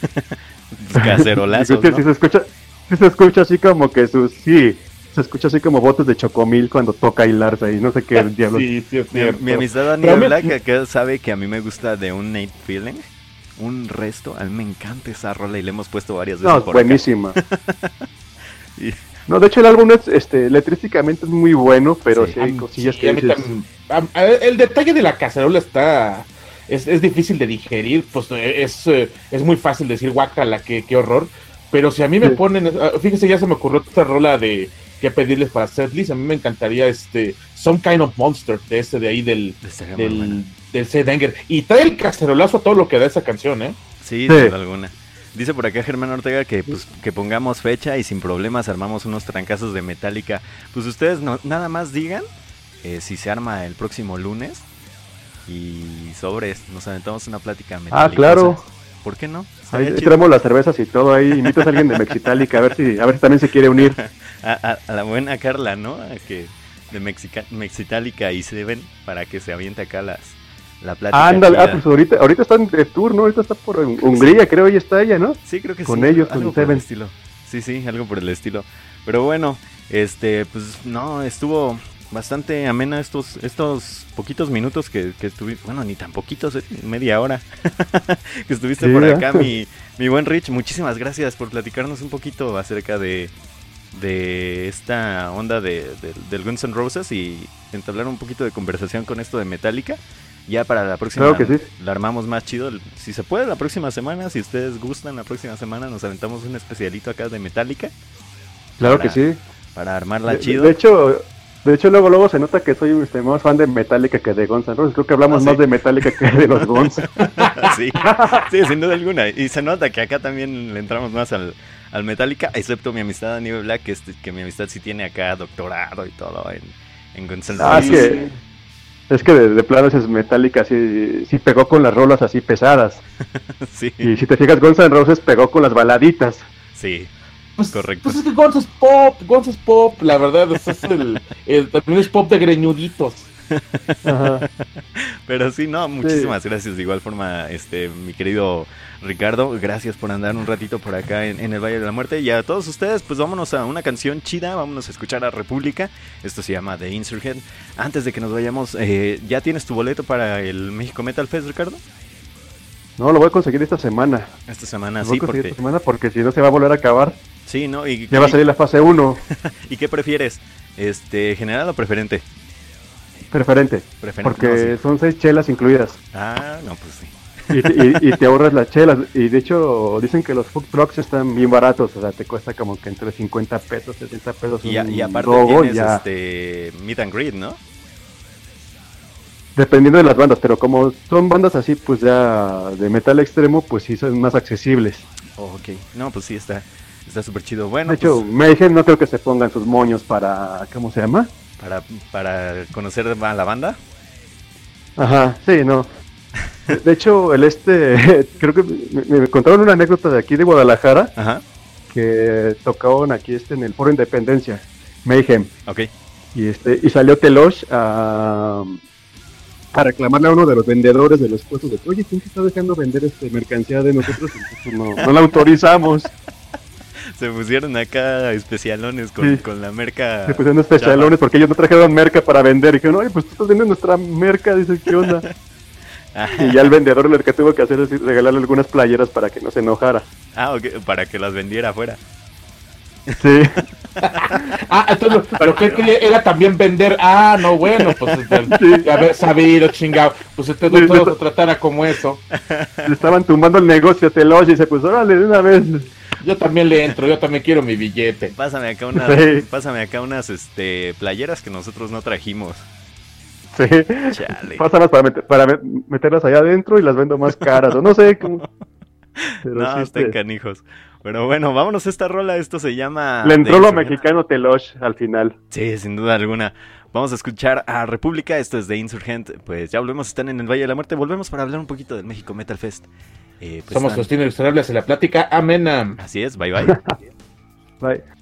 Cacerolazos, ¿no? si se escucha, si se escucha así como que sus, sí, se escucha así como botes de chocomil cuando toca hilarse y no sé qué diablos. Sí, sí, mi, amistad Daniel Black que sabe que a mí me gusta de un Nate Feeling. Un resto, a mí me encanta esa rola y le hemos puesto varias veces. No, por buenísima. No, de hecho el álbum es, este, letrísticamente es muy bueno, pero sí, hay cosillas que El detalle de la cacerola está es, difícil de digerir, pues eh, es, eh, es muy fácil decir guacala, qué, qué horror. Pero si a mí me ponen, ah, fíjese, ya se me ocurrió esta rola de que pedirles para setlist, a mí me encantaría este Some Kind of Monster, de ese de ahí del, del, del Y trae el cacerolazo a todo lo que da esa canción, ¿eh? Sí, sin alguna. Dice por acá Germán Ortega que pues que pongamos fecha y sin problemas armamos unos trancazos de Metallica. Pues ustedes no, nada más digan eh, si se arma el próximo lunes y sobres, nos aventamos una plática Ah, claro. ¿Por qué no? Ahí traemos las cervezas y todo ahí. Invitas a alguien de Mexitálica a ver si, a ver si también se quiere unir. a, la buena Carla, ¿no? A que de Mexica, Mexitálica y Seven para que se aviente acá las la plática. Ándale, ah, pues ahorita, ahorita están de tour, ¿no? Ahorita está por Hungría, creo, y está ella, ¿no? Sí, creo que con sí. Ellos, con ellos, con Seven. Estilo. sí, sí, algo por el estilo. Pero bueno, este, pues no, estuvo bastante amena estos, estos poquitos minutos que, que estuviste, bueno, ni tan poquitos, eh, media hora que estuviste por acá, mi, mi buen Rich. Muchísimas gracias por platicarnos un poquito acerca de, de esta onda de, del Guns N' Roses y entablar un poquito de conversación con esto de Metallica. Ya para la próxima la armamos más chido. Si se puede la próxima semana, si ustedes gustan, la próxima semana nos aventamos un especialito acá de Metallica. Claro que sí. Para armarla chido. De hecho, de hecho, luego luego se nota que soy este, más fan de Metallica que de Guns N' Roses. Creo que hablamos ah, más de Metallica que de los Guns. sí, sí, sin duda alguna. Y se nota que acá también le entramos más al, al Metallica, excepto mi amistad a nivel Black, que, que mi amistad sí tiene acá doctorado y todo en, en Guns N' ah, Roses. Ah, que, es que de, plano es Metallica sí, sí pegó con las rolas así pesadas. sí. Y si te fijas, Guns N' Roses pegó con las baladitas. Sí. Pues, Correcto. Pues es que Guns es pop, Guns es pop, la verdad, es, el, también es pop de greñuditos. Pero sí, no, muchísimas gracias. De igual forma, este, mi querido Ricardo, gracias por andar un ratito por acá en, el Valle de la Muerte. Y a todos ustedes, pues vámonos a una canción chida, vámonos a escuchar a República. Esto se llama The Insurgent. Antes de que nos vayamos, eh, ¿ya tienes tu boleto para el México Metal Fest, Ricardo? No, lo voy a conseguir esta semana. Esta semana, sí, porque... Esta semana porque si no se va a volver a acabar. Sí, ¿no? Y, ya va a salir la fase 1. ¿Y qué prefieres? Este, ¿General o preferente? Preferente. Preferente porque son seis chelas incluidas. Ah, no, pues sí. Y, te ahorras las chelas. Y de hecho, dicen que los food trucks están bien baratos. O sea, te cuesta como que entre 50 pesos, 60 pesos. Y, y aparte tienes este meet and greet, ¿no? Dependiendo de las bandas, pero como son bandas así, pues ya de metal extremo, pues sí son más accesibles. Oh, ok, no, pues sí, está está súper chido. Bueno, de hecho, me pues dije, no creo que se pongan sus moños para, ¿cómo se llama? Para, para conocer a la banda. Ajá, sí, no. De hecho, el este, creo que me, contaron una anécdota de aquí de Guadalajara, Ajá. que tocaron aquí este en el Foro Independencia, Mayhem. Ok. Y este, y salió Telosh a, a reclamarle a uno de los vendedores de los puestos de oye, ¿quién está dejando vender este mercancía de nosotros? no, no la autorizamos. Se pusieron acá especialones con, con la merca. Se pusieron especialones porque ellos no trajeron merca para vender. Y dijeron, oye, pues tú estás vendiendo nuestra merca. Dice, ¿qué onda? y ya el vendedor lo que tuvo que hacer es regalarle algunas playeras para que no se enojara. Ah, ok, para que las vendiera afuera. Sí. ah, entonces, pero ¿qué, que era también vender? Ah, no, bueno, pues sí. haber sabido, chingado. Pues ustedes no todos se tratara como eso. Le estaban tumbando el negocio a y se pues órale, de una vez. Yo también le entro, yo también quiero mi billete. Pásame acá unas, pásame acá unas este, playeras que nosotros no trajimos. Sí. Pásalas para, para meterlas allá adentro y las vendo más caras. O no sé cómo. no, estén canijos. Pero bueno, vámonos a esta rola. Esto se llama. Le entró lo mexicano Telosh al final. Sí, sin duda alguna. Vamos a escuchar a República. Esto es de Insurgent. Pues ya volvemos. Están en el Valle de la Muerte. Volvemos para hablar un poquito del México Metal Fest. Eh, pues Somos los ilustrables en la plática. Amén. Así es. Bye bye. bye.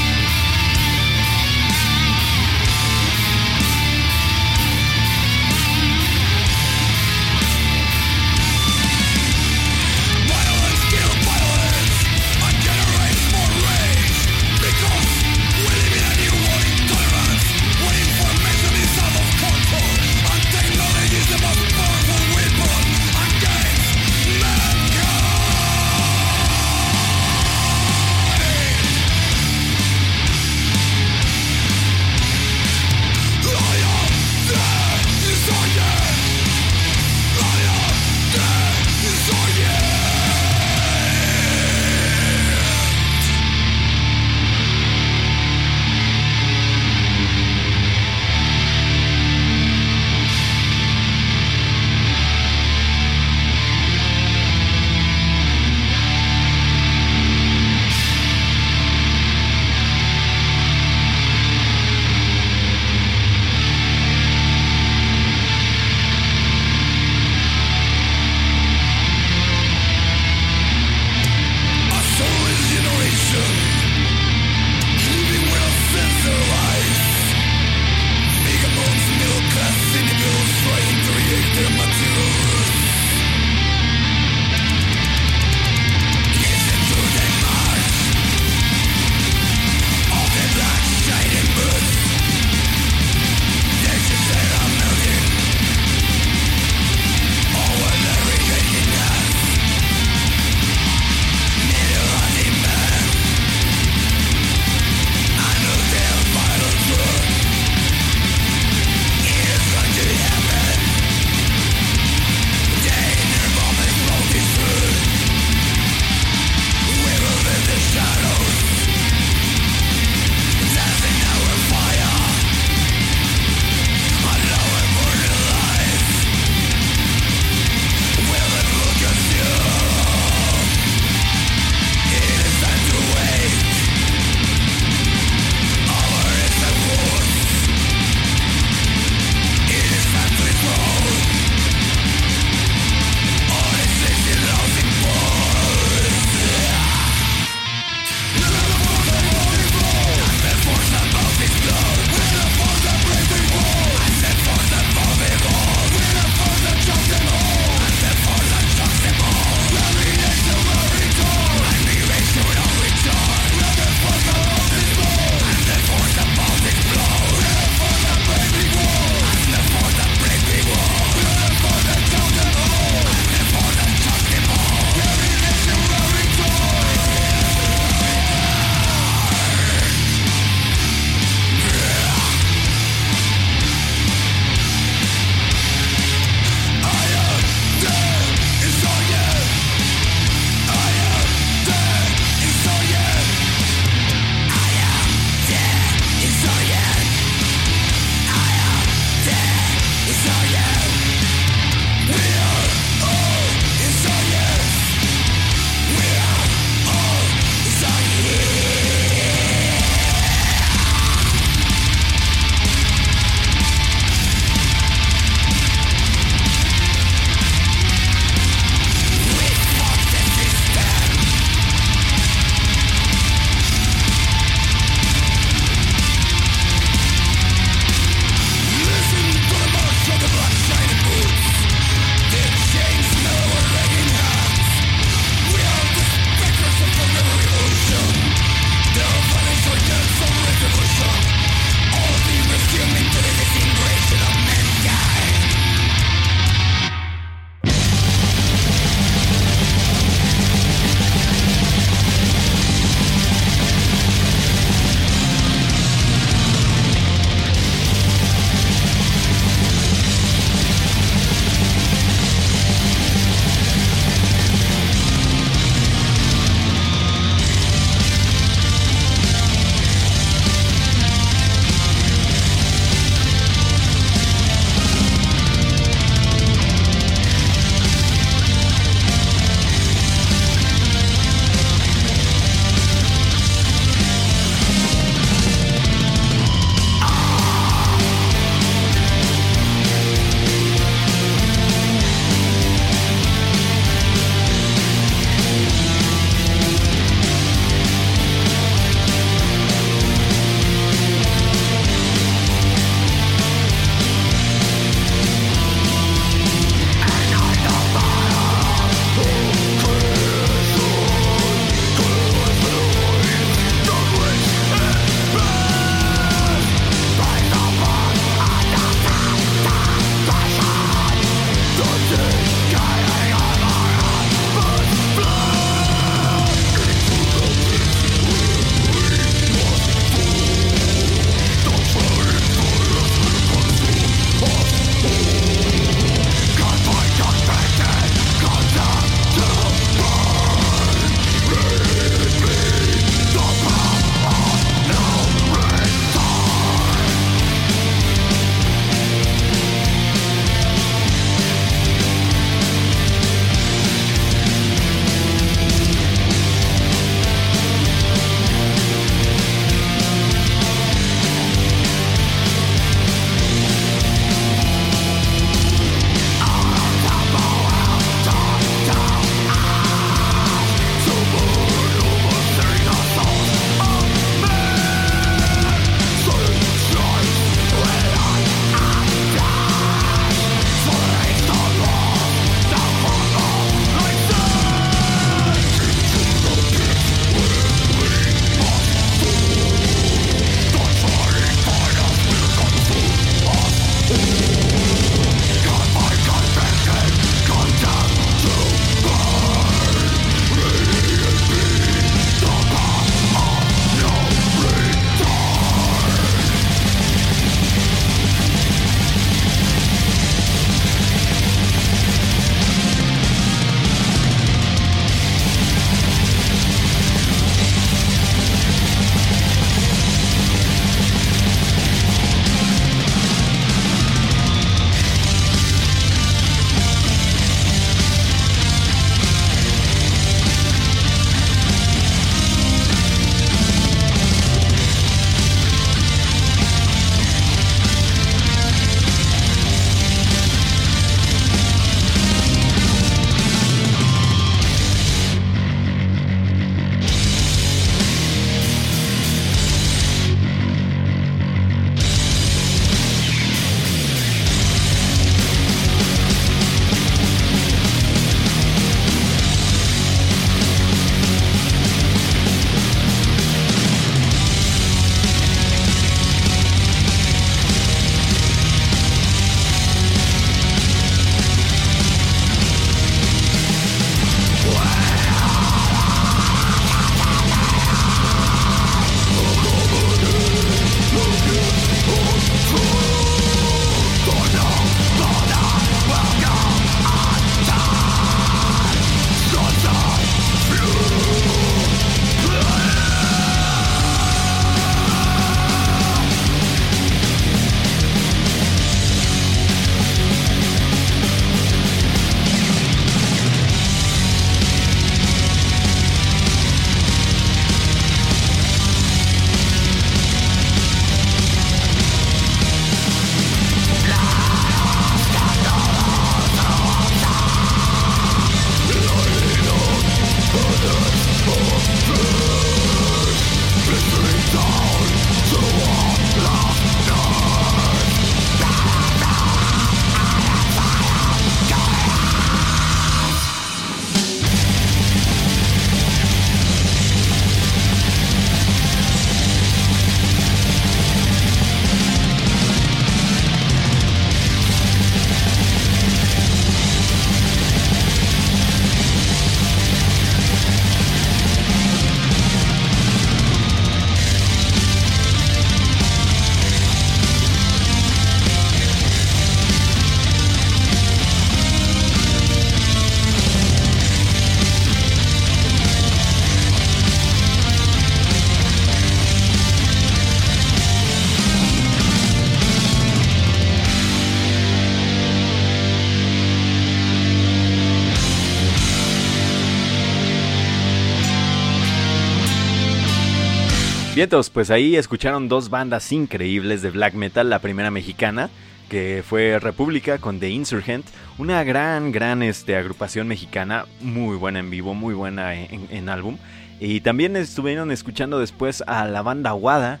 Vientos, pues ahí escucharon dos bandas increíbles de black metal, la primera mexicana, que fue República con The Insurgent, una gran, gran este, agrupación mexicana, muy buena en vivo, muy buena en, álbum. Y también estuvieron escuchando después a la banda Wada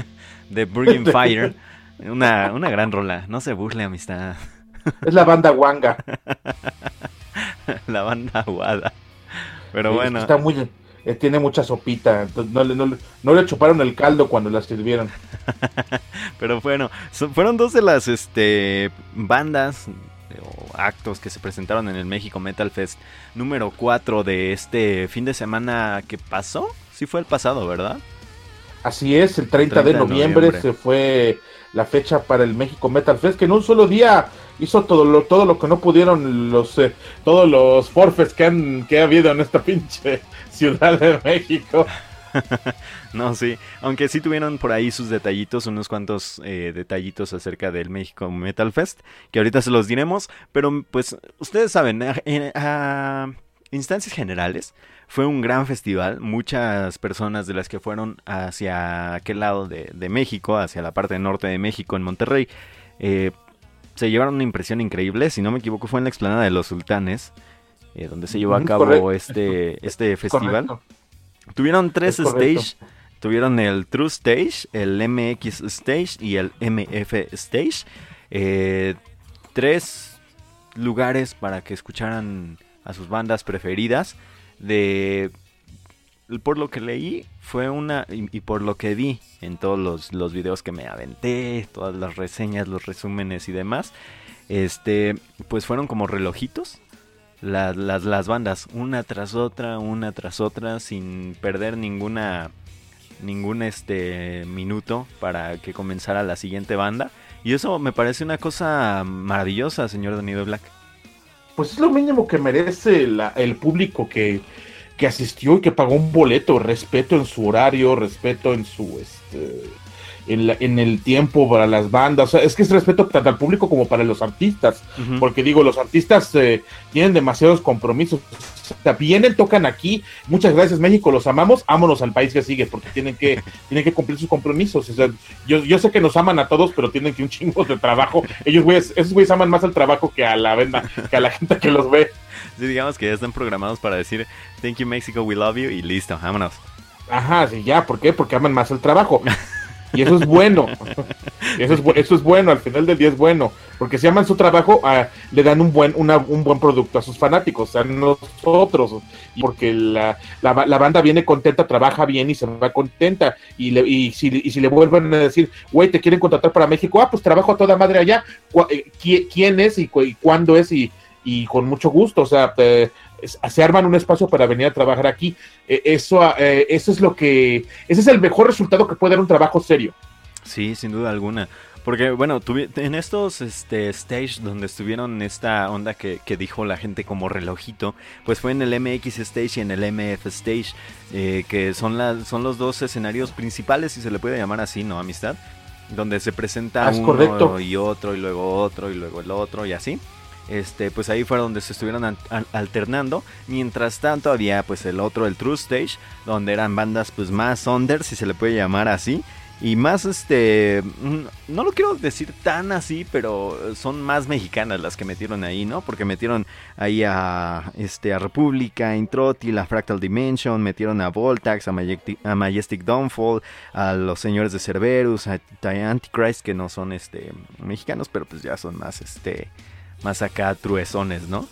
de Burning Fire, una, una gran rola, no se burle amistad. Es la banda Wanga. la banda Wada. Pero bueno. Está muy, eh, tiene mucha sopita. No, no, le chuparon el caldo cuando la sirvieron. Pero bueno, fueron dos de las este, bandas o actos que se presentaron en el México Metal Fest número 4 de este fin de semana que pasó. Sí fue el pasado, ¿verdad? Así es, el 30, de, noviembre se fue la fecha para el México Metal Fest, que en un solo día hizo todo lo, todo lo que no pudieron los eh, todos los forfes que han que ha habido en esta pinche Ciudad de México. no, sí, aunque sí tuvieron por ahí sus detallitos, unos cuantos eh, detallitos acerca del México Metal Fest, que ahorita se los diremos, pero pues ustedes saben, a, instancias generales, fue un gran festival, muchas personas de las que fueron hacia aquel lado de, México, hacia la parte norte de México, en Monterrey, eh, se llevaron una impresión increíble, si no me equivoco fue en la explanada de los sultanes, eh, donde se llevó a cabo este, este festival. Tuvieron tres stages. Tuvieron el True Stage, el MX Stage y el MF Stage. Eh, tres lugares para que escucharan a sus bandas preferidas. De por lo que leí fue una y, por lo que vi en todos los, los, videos que me aventé, todas las reseñas, los resúmenes y demás, este, pues fueron como relojitos las, las, bandas una tras otra, una tras otra, sin perder ninguna ningún este minuto para que comenzara la siguiente banda. Y eso me parece una cosa maravillosa, señor Daniel Black. Pues es lo mínimo que merece el público que, que asistió y que pagó un boleto, respeto en su horario, respeto en su este en, el tiempo para las bandas. es que es respeto tanto al público como para los artistas. Porque digo, los artistas eh, tienen demasiados compromisos. O vienen, tocan aquí. Muchas gracias, México, los amamos. Ámonos al país que sigue, porque tienen que, tienen que cumplir sus compromisos. yo, yo sé que nos aman a todos, pero tienen que un chingo de trabajo. Ellos, güeyes, esos güeyes aman más al trabajo que a la venda, que a la gente que los ve. Sí, digamos que ya están programados para decir Thank you, Mexico, we love you, y listo, vámonos. Ajá, sí, ya, ¿por qué? Porque aman más el trabajo. Y eso es bueno. eso, es, eso es bueno, al final del día es bueno. Porque si aman su trabajo, ah, le dan un buen, un buen producto a sus fanáticos, a nosotros. Porque la, la, banda viene contenta, trabaja bien y se va contenta. Y, le, y, si, y si le vuelven a decir, güey, te quieren contratar para México, ah, pues trabajo a toda madre allá. Eh, ¿Quién es y, cuándo es? Y, y con mucho gusto. O sea, se arman un espacio para venir a trabajar aquí. E, eso, eh, eso es lo que, ese es el mejor resultado que puede dar un trabajo serio. Sí, sin duda alguna. Porque, bueno, en estos este, stage donde estuvieron esta onda que, dijo la gente como relojito, pues fue en el MX Stage y en el MF Stage, eh, que son, las son los dos escenarios principales, si se le puede llamar así, ¿no? Amistad. Donde se presenta ah, uno y otro, y luego otro, y luego el otro, y así este, pues ahí fue donde se estuvieron alternando. Mientras tanto había pues el otro, el True Stage, donde eran bandas pues más under, si se le puede llamar así. Y más, este, mm, no lo quiero decir tan así, pero son más mexicanas las que metieron ahí, ¿no? Porque metieron ahí a, este, a República, Introtil, a Fractal Dimension, metieron a Voltax, a Majestic, a Downfall, a los señores de Cerberus, a Antichrist, que no son, este, mexicanos, pero pues ya son más, este, más acá truezones, ¿no?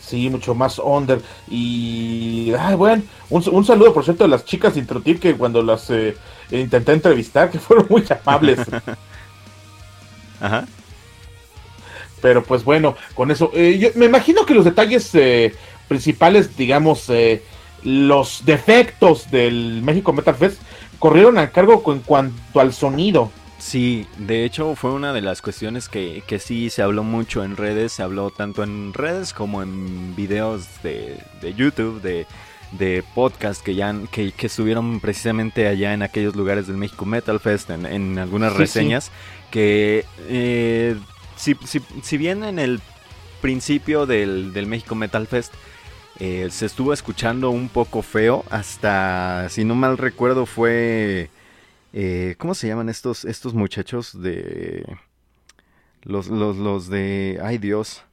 Sí, mucho más under. Y, ay, bueno, un, saludo, por cierto, a las chicas de Introtil que cuando las eh, intenté entrevistar, que fueron muy amables. Ajá. Pero pues bueno, con eso, eh, yo me imagino que los detalles eh, principales, digamos, los defectos del México Metal Fest corrieron a cargo en cuanto al sonido. Sí, de hecho fue una de las cuestiones que, que, sí se habló mucho en redes, se habló tanto en redes como en videos de, de YouTube, de, de podcast que ya que, que, estuvieron precisamente allá en aquellos lugares del México Metal Fest, en, algunas reseñas, que eh, si, si, si, bien en el principio del, del México Metal Fest eh, se estuvo escuchando un poco feo hasta, si no mal recuerdo, fue... Eh, ¿Cómo se llaman estos, estos muchachos de... Los, los, los de... Ay Dios.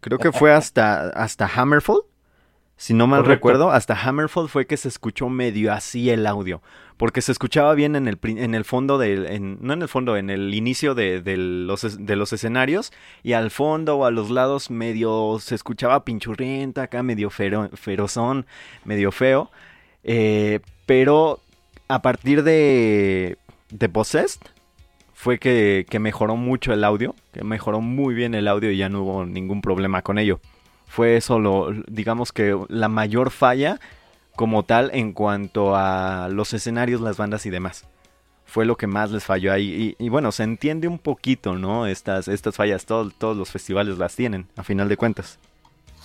Creo que fue hasta, hasta Hammerfall. Si no mal recuerdo, hasta Hammerfall fue que se escuchó medio así el audio. Porque se escuchaba bien en el, en el fondo del. no en el fondo, en el inicio de, los, de los escenarios. Y al fondo o a los lados medio se escuchaba pinchurrienta, acá medio ferozón, medio feo. Eh, pero a partir de. de Possessed. Fue que, que mejoró mucho el audio. Que mejoró muy bien el audio y ya no hubo ningún problema con ello fue eso lo, digamos que la mayor falla como tal en cuanto a los escenarios, las bandas y demás. Fue lo que más les falló ahí. Y, bueno, se entiende un poquito, ¿no? Estas, estas fallas, todos los festivales las tienen, a final de cuentas.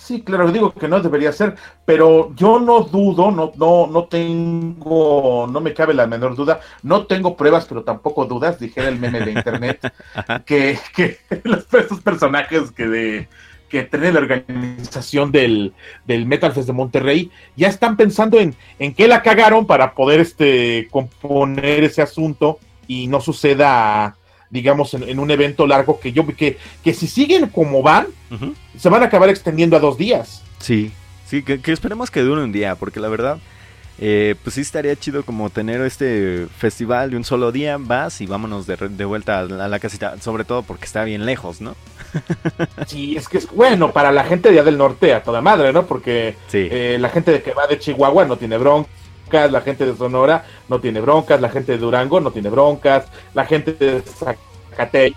Sí, claro, digo que no debería ser, pero yo no dudo, no, no, no tengo, no me cabe la menor duda, no tengo pruebas, pero tampoco dudas, dijera el meme de internet, que, que los, estos personajes que de que tiene la organización del, Metal Fest de Monterrey, ya están pensando en, en qué la cagaron para poder este, componer ese asunto y no suceda, digamos, en, un evento largo que yo que, que si siguen como van, se van a acabar extendiendo a dos días. Sí, sí, que, que esperemos que dure un día, porque la verdad eh, pues sí estaría chido como tener este festival de un solo día, vas y vámonos de, de vuelta a la, casita, sobre todo porque está bien lejos, ¿no? sí, es que es bueno para la gente de allá del norte a toda madre, ¿no? Porque eh, la gente de que va de Chihuahua no tiene broncas, la gente de Sonora no tiene broncas, la gente de Durango no tiene broncas, la gente de Zacatey.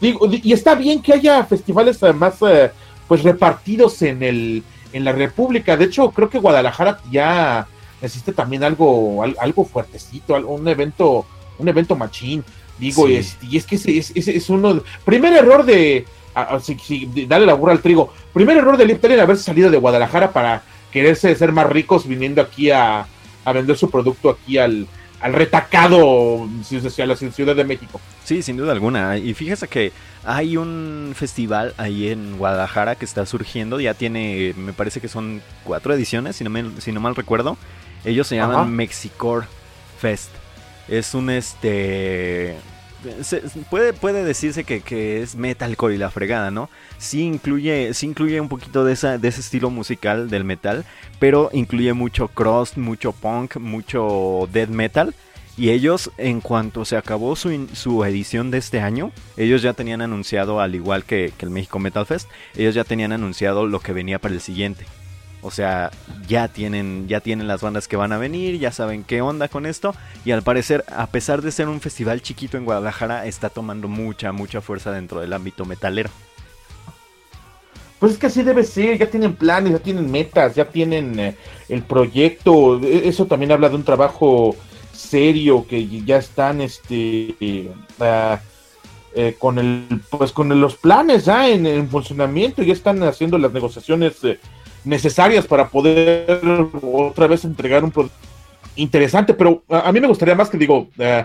Digo, y está bien que haya festivales además eh, pues repartidos en el en la República. De hecho, creo que Guadalajara ya necesita también algo, algo fuertecito, un evento, un evento machín. Digo, y es que es, es, uno. Primer error de. dale la burra al trigo. Primer error de Lip haberse salido de Guadalajara para quererse ser más ricos viniendo aquí a, a vender su producto aquí al, al retacado a la Ciudad de México. Sí, sin duda alguna. Y fíjese que hay un festival ahí en Guadalajara que está surgiendo. Ya tiene, me parece que son cuatro ediciones, si no, me, si no mal recuerdo. Ellos se llaman Mexicore Fest. Es un este. Puede, puede decirse que, es metalcore y la fregada, ¿no? Sí incluye, sí incluye un poquito de, esa, de ese estilo musical del metal, pero incluye mucho cross, mucho punk, mucho death metal. Y ellos, en cuanto se acabó su, su, edición de este año, ellos ya tenían anunciado, al igual que, que el México Metal Fest, ellos ya tenían anunciado lo que venía para el siguiente. O sea, ya tienen, ya tienen las bandas que van a venir, ya saben qué onda con esto. Y al parecer, a pesar de ser un festival chiquito en Guadalajara, está tomando mucha, mucha fuerza dentro del ámbito metalero. Pues es que así debe ser, ya tienen planes, ya tienen metas, ya tienen eh, el proyecto. E, eso también habla de un trabajo serio que ya están este ah, eh, con el pues con los planes ya en, funcionamiento, ya están haciendo las negociaciones eh, necesarias para poder otra vez entregar un producto interesante, pero a, mí me gustaría más que digo, eh,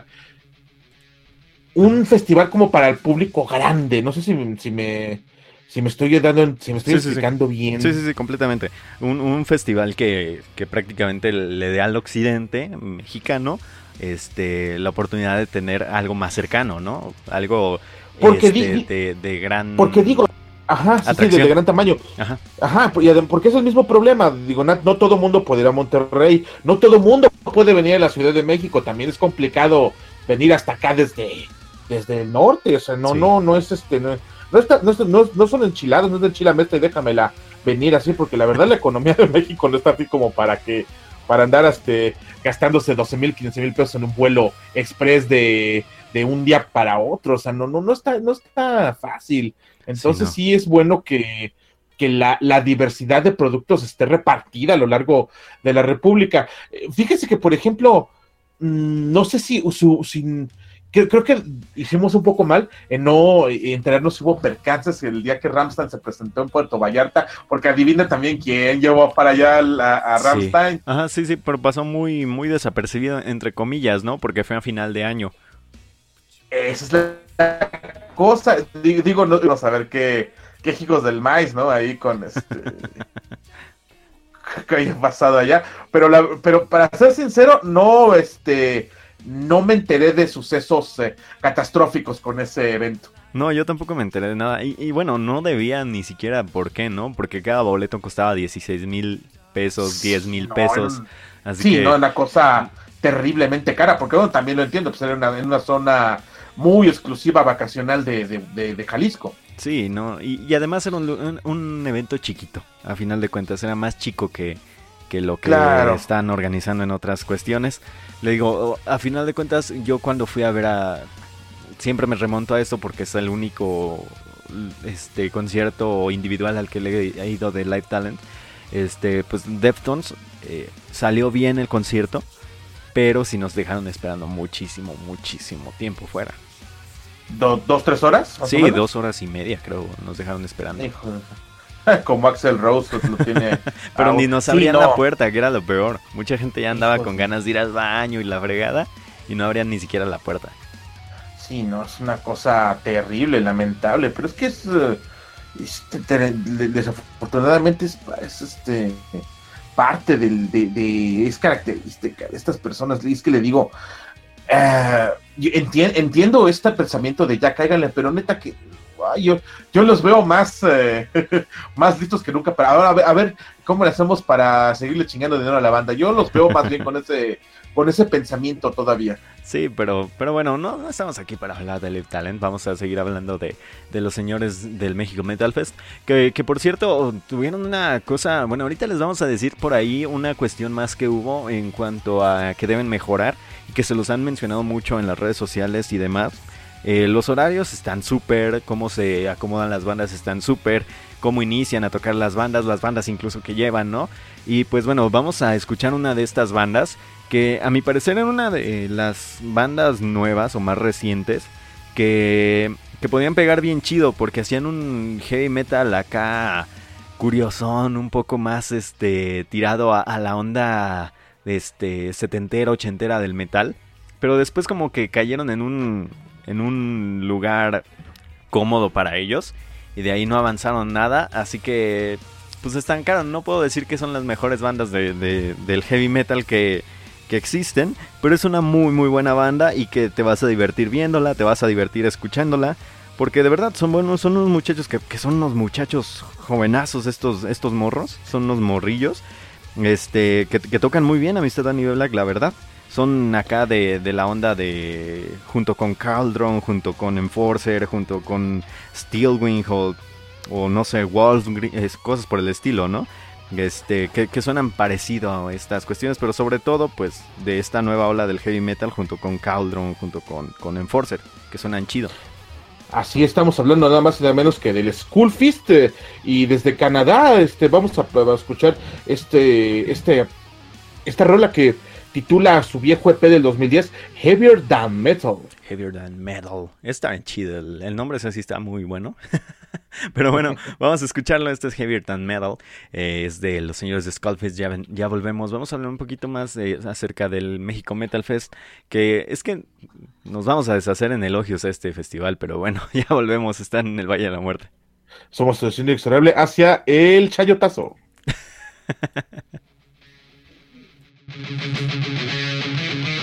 un festival como para el público grande, no sé si, si me si me estoy dando, si me estoy explicando bien. Sí, sí, sí, completamente. Un, festival que, que, prácticamente le dé al occidente mexicano este la oportunidad de tener algo más cercano, ¿no? Algo porque este, de, gran Porque digo, Ajá, sí, de, gran tamaño. Ajá. Ajá, porque es el mismo problema. Digo, no, todo mundo puede ir a Monterrey, no todo mundo puede venir a la Ciudad de México. También es complicado venir hasta acá desde, desde el norte. O sea, no, no, no es este, no, no, no, son enchilados, no es de enchilamesta y déjamela venir así, porque la verdad la economía de México no está así como para que, para andar este, gastándose 12 mil, 15 mil pesos en un vuelo express de, de un día para otro. O sea, no, no, no está, no está fácil. Entonces sí, es bueno que, la, diversidad de productos esté repartida a lo largo de la República. Eh, fíjese que, por ejemplo, mm, no sé si, creo, que hicimos un poco mal en no enterarnos si hubo percances el día que Ramstein se presentó en Puerto Vallarta, porque adivina también quién llevó para allá a, a Ramstein. Ajá, sí, sí, pero pasó muy, muy desapercibido, entre comillas, ¿no? Porque fue a final de año. Esa es la cosa, digo, no, a saber qué, qué hijos del maíz, ¿no? Ahí con este. que haya pasado allá. Pero, la, pero para ser sincero, no, este, no me enteré de sucesos eh, catastróficos con ese evento. No, yo tampoco me enteré de nada. Y, bueno, no debía ni siquiera por qué, ¿no? Porque cada boleto costaba 16 mil pesos, 10 mil pesos. Así sí, no, una cosa terriblemente cara, porque bueno, también lo entiendo, pues era una, en una zona muy exclusiva vacacional de, de, Jalisco. Sí, no, y, además era un, evento chiquito, a final de cuentas, era más chico que, que lo que están organizando en otras cuestiones. Le digo, a final de cuentas, yo cuando fui a ver a... Siempre me remonto a esto porque es el único este concierto individual al que le he ido de Live Talent. Este, pues Deftones eh, salió bien el concierto pero si nos dejaron esperando muchísimo, muchísimo tiempo fuera. ¿Dos, tres horas? Sí, dos horas y media creo, nos dejaron esperando. Como Axel Rose lo tiene. pero ni nos abrían la puerta, que era lo peor. Mucha gente ya andaba con ganas de ir al baño y la fregada y no abrían ni siquiera la puerta. Sí, no, es una cosa terrible, lamentable, pero es que es. Eh, desafortunadamente es, es este parte del, de, es característica de estas personas. Es que le digo, eh, entiendo este pensamiento de ya cáiganle, pero neta que yo, yo los veo más, eh, más listos que nunca. Para, ahora a ver, cómo le hacemos para seguirle chingando dinero a la banda. Yo los veo más bien con ese, con ese pensamiento todavía. Sí, pero, pero bueno, no, estamos aquí para hablar de Live Talent. Vamos a seguir hablando de, los señores del México Metal Fest. Que, que, por cierto, tuvieron una cosa. Bueno, ahorita les vamos a decir por ahí una cuestión más que hubo en cuanto a que deben mejorar y que se los han mencionado mucho en las redes sociales y demás. Eh, los horarios están súper, cómo se acomodan las bandas están súper, cómo inician a tocar las bandas, las bandas incluso que llevan, ¿no? Y pues bueno, vamos a escuchar una de estas bandas que a mi parecer era una de las bandas nuevas o más recientes que, que podían pegar bien chido porque hacían un heavy metal acá curiosón, un poco más este tirado a, la onda este setentera, ochentera del metal, pero después como que cayeron en un en un lugar cómodo para ellos y de ahí no avanzaron nada, así que pues estancaron. No puedo decir que son las mejores bandas de, del heavy metal que, que existen, pero es una muy muy buena banda y que te vas a divertir viéndola, te vas a divertir escuchándola, porque de verdad son buenos, son unos muchachos que, son unos muchachos jovenazos estos, estos morros, son unos morrillos, este, que, tocan muy bien Amistad a nivel Black, la verdad. Son acá de, de la onda de. junto con Caldron, junto con Enforcer, junto con Steelwing o, o no sé, Walls, cosas por el estilo, ¿no? este, que, suenan parecido a estas cuestiones, pero sobre todo pues de esta nueva ola del heavy metal junto con Cauldron, junto con, con Enforcer, que suenan chido. Así estamos hablando nada más y nada menos que del School Fist eh, y desde Canadá este, vamos a, a, escuchar este, este, esta rola que titula su viejo EP del 2010, Heavier Than Metal. Heavier Than Metal. Está chido, el, nombre ese sí está muy bueno. Pero bueno, vamos a escucharlo. Este es Heavier Than Metal. Eh, es de los señores de Skullfest. Ya, ya volvemos. Vamos a hablar un poquito más acerca del México Metal Fest. Que es que nos vamos a deshacer en elogios a este festival. Pero bueno, ya volvemos. Están en el Valle de la Muerte. Somos el inexorable hacia el Chayotazo. Thank you.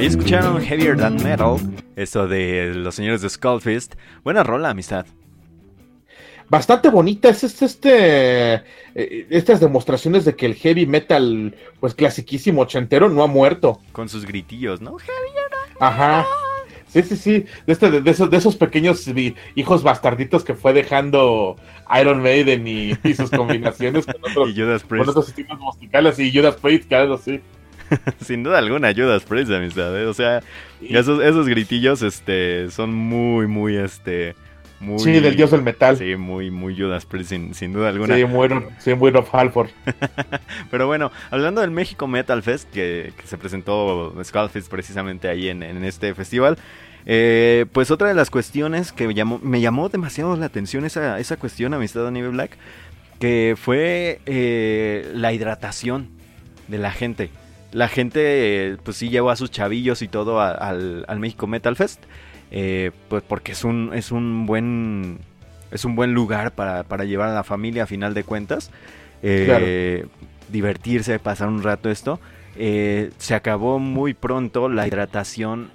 Ahí escucharon Heavier Than Metal, eso de los señores de Skullfist. Buena rola, amistad. Bastante bonita, es este, este eh, estas demostraciones de que el heavy metal, pues clasiquísimo ochentero, no ha muerto. Con sus gritillos, ¿no? Ajá. Sí, sí, sí. De, este, de, esos, de esos pequeños hijos bastarditos que fue dejando Iron Maiden y, sus combinaciones con otros, con otros estilos musicales y Judas Priest, claro, sí. Sin duda alguna, Judas Priest, amistad. ¿eh? O sea, esos, esos gritillos este, son muy, muy, este... Muy, sí, del dios del metal. Sí, muy, muy Judas Priest, sin, duda alguna. Sí, muy, sí, muy of Halford. Pero bueno, hablando del México Metal Fest, que, se presentó Skullfist precisamente ahí en, este festival, eh, pues otra de las cuestiones que me llamó, me llamó demasiado la atención esa, esa cuestión, amistad a nivel black, que fue eh, la hidratación de la gente la gente pues sí llevó a sus chavillos y todo al, México Metal Fest. Eh, pues porque es un, es un buen es un buen lugar para, llevar a la familia a final de cuentas. Eh, divertirse, pasar un rato esto. Eh, se acabó muy pronto la hidratación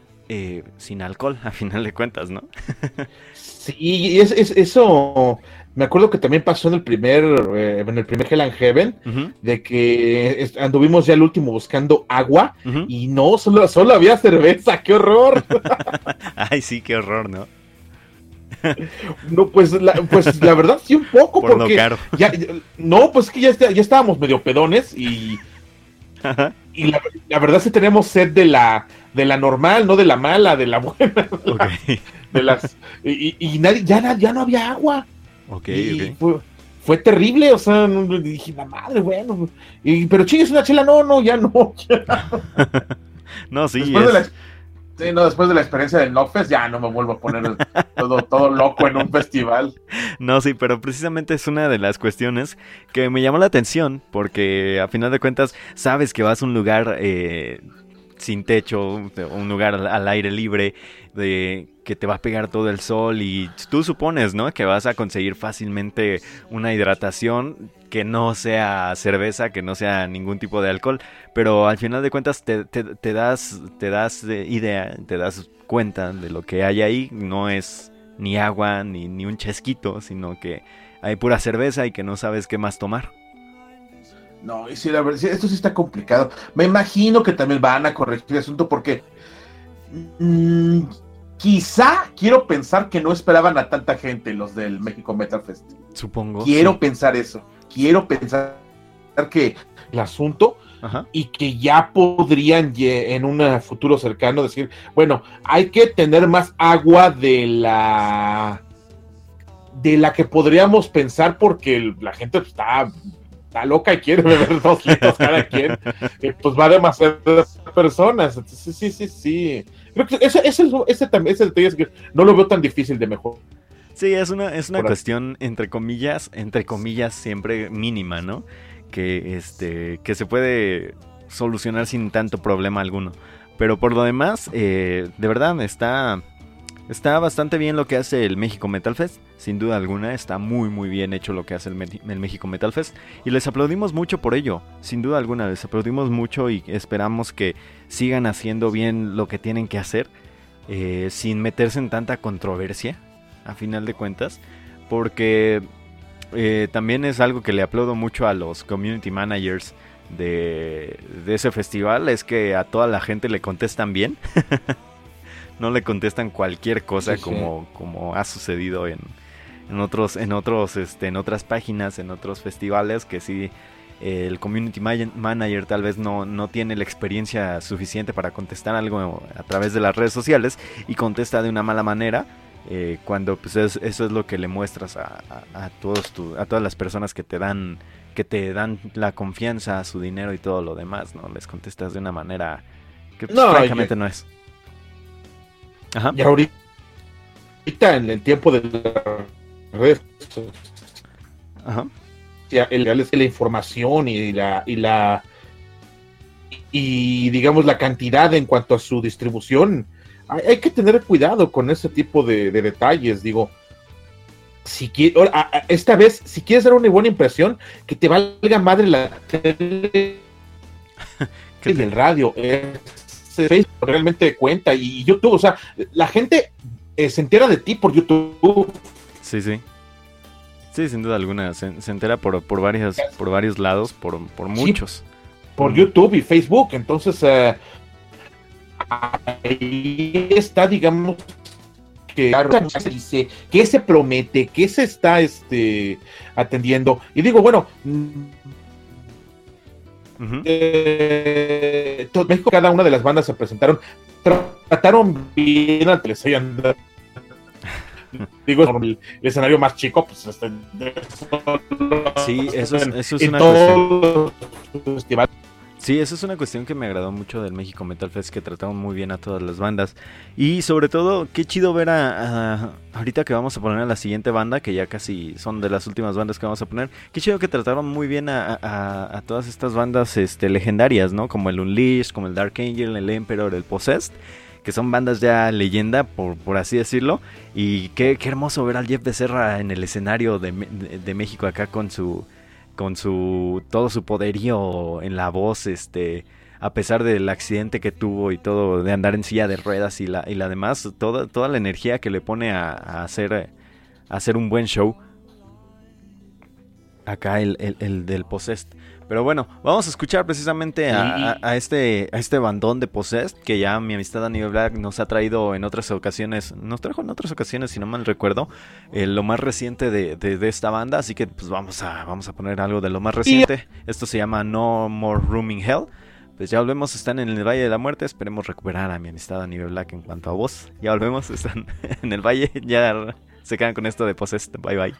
sin alcohol, a final de cuentas, ¿no? sí, es, es, eso me acuerdo que también pasó en el primer, eh, en el primer Hell and Heaven, de que anduvimos ya el último buscando agua y no, solo, solo había cerveza, qué horror. Ay, sí, qué horror, ¿no? No, pues la, pues la verdad sí un poco, porque caro. Ya, no, pues que ya, ya estábamos medio pedones y, y la, verdad sí tenemos sed de la, de la normal, no de la mala, de la buena. De las, y, y nadie, ya, ya no había agua. Ok, Fue, terrible, o sea, dije, la madre, bueno. Y, pero chingues una chela, no, no, ya no. no, sí. Después, de la, sí, no, después de la experiencia del Nofest, ya no me vuelvo a poner todo, todo loco en un festival. No, sí, pero precisamente es una de las cuestiones que me llamó la atención, porque a final de cuentas, sabes que vas a un lugar eh, sin techo, un lugar al aire libre, de que te va a pegar todo el sol y tú supones, ¿no? Que vas a conseguir fácilmente una hidratación que no sea cerveza, que no sea ningún tipo de alcohol, pero al final de cuentas te, das, te das idea, te das cuenta de lo que hay ahí, no es ni agua ni, ni un chesquito, sino que hay pura cerveza y que no sabes qué más tomar. No, y sí, la verdad, esto sí está complicado. Me imagino que también van a corregir el asunto porque mm, Quizá quiero pensar que no esperaban a tanta gente los del México Metal Fest. Supongo. Quiero pensar eso. Quiero pensar que el asunto y que ya podrían en un futuro cercano decir, bueno, hay que tener más agua de la de la que podríamos pensar porque la gente está, está loca y quiere beber dos litros cada quien, pues va a demasiadas personas. Entonces, sí, sí, sí. Creo que ese, ese, ese, ese detalle es que no lo veo tan difícil de mejor. Sí, es una, es una cuestión, entre comillas, entre comillas, siempre mínima, ¿no? Que, este, que se puede solucionar sin tanto problema alguno. Pero por lo demás, eh, de verdad, está, Está bastante bien lo que hace el México Metal Fest, sin duda alguna, está muy muy bien hecho lo que hace el, México Metal Fest. Y les aplaudimos mucho por ello, sin duda alguna, les aplaudimos mucho y esperamos que sigan haciendo bien lo que tienen que hacer eh, sin meterse en tanta controversia, a final de cuentas, porque eh, también es algo que le aplaudo mucho a los community managers de, de ese festival, es que a toda la gente le contestan bien. no le contestan cualquier cosa como, como ha sucedido en, en otros, en otros, este, en otras páginas, en otros festivales, que sí el community manager tal vez no, no tiene la experiencia suficiente para contestar algo a través de las redes sociales y contesta de una mala manera. Eh, cuando pues eso es lo que le muestras a, a, todos a todas las personas que te dan que te dan la confianza su dinero y todo lo demás no les contestas de una manera que pues, francamente no es y ahorita en el tiempo de las redes Ajá. El, la información y la, y la y digamos la cantidad en cuanto a su distribución. Hay, que tener cuidado con ese tipo de, detalles. Digo, si esta vez, si quieres dar una buena impresión, que te valga madre la tele y el radio. Es Facebook realmente cuenta y YouTube, o sea, la gente eh, se entera de ti por YouTube. Sí, sí. Sí, sin duda alguna, se, entera por, por, varias, por varios lados, por, por muchos. por YouTube y Facebook, entonces eh, ahí está, digamos, que se dice, qué se promete, qué se está este, atendiendo. Y digo, bueno, eh, México, cada una de las bandas se presentaron, trataron bien al Digo, el, escenario más chico, pues este, sí, eso es, eso es una cuestión. Sí, eso es una cuestión que me agradó mucho del México Metal Fest, que trataron muy bien a todas las bandas. Y sobre todo, qué chido ver a, ahorita que vamos a poner a la siguiente banda, que ya casi son de las últimas bandas que vamos a poner. Qué chido que trataron muy bien a, todas estas bandas este, legendarias, ¿no? Como el Unleashed, como el Dark Angel, el Emperor, el Possessed que son bandas ya leyenda, por, por así decirlo. Y qué, qué, hermoso ver al Jeff Becerra en el escenario de, de México acá con su con su todo su poderío en la voz, este, a pesar del accidente que tuvo y todo de andar en silla de ruedas y la y la demás, toda toda la energía que le pone a, hacer hacer un buen show. Acá el, el, el del Possessed. Pero bueno, vamos a escuchar precisamente a, este, a este bandón de Possessed que ya mi amistad Daniel Black nos ha traído en otras ocasiones, nos trajo en otras ocasiones, si no mal recuerdo, eh, lo más reciente de, esta banda. Así que pues vamos a, vamos a poner algo de lo más reciente. Esto se llama No More Room in Hell. Pues ya volvemos, están en el Valle de la Muerte. Esperemos recuperar a mi amistad Daniel Black en cuanto a voz. Ya volvemos, están en el Valle. Ya se quedan con esto de Possessed. Bye bye.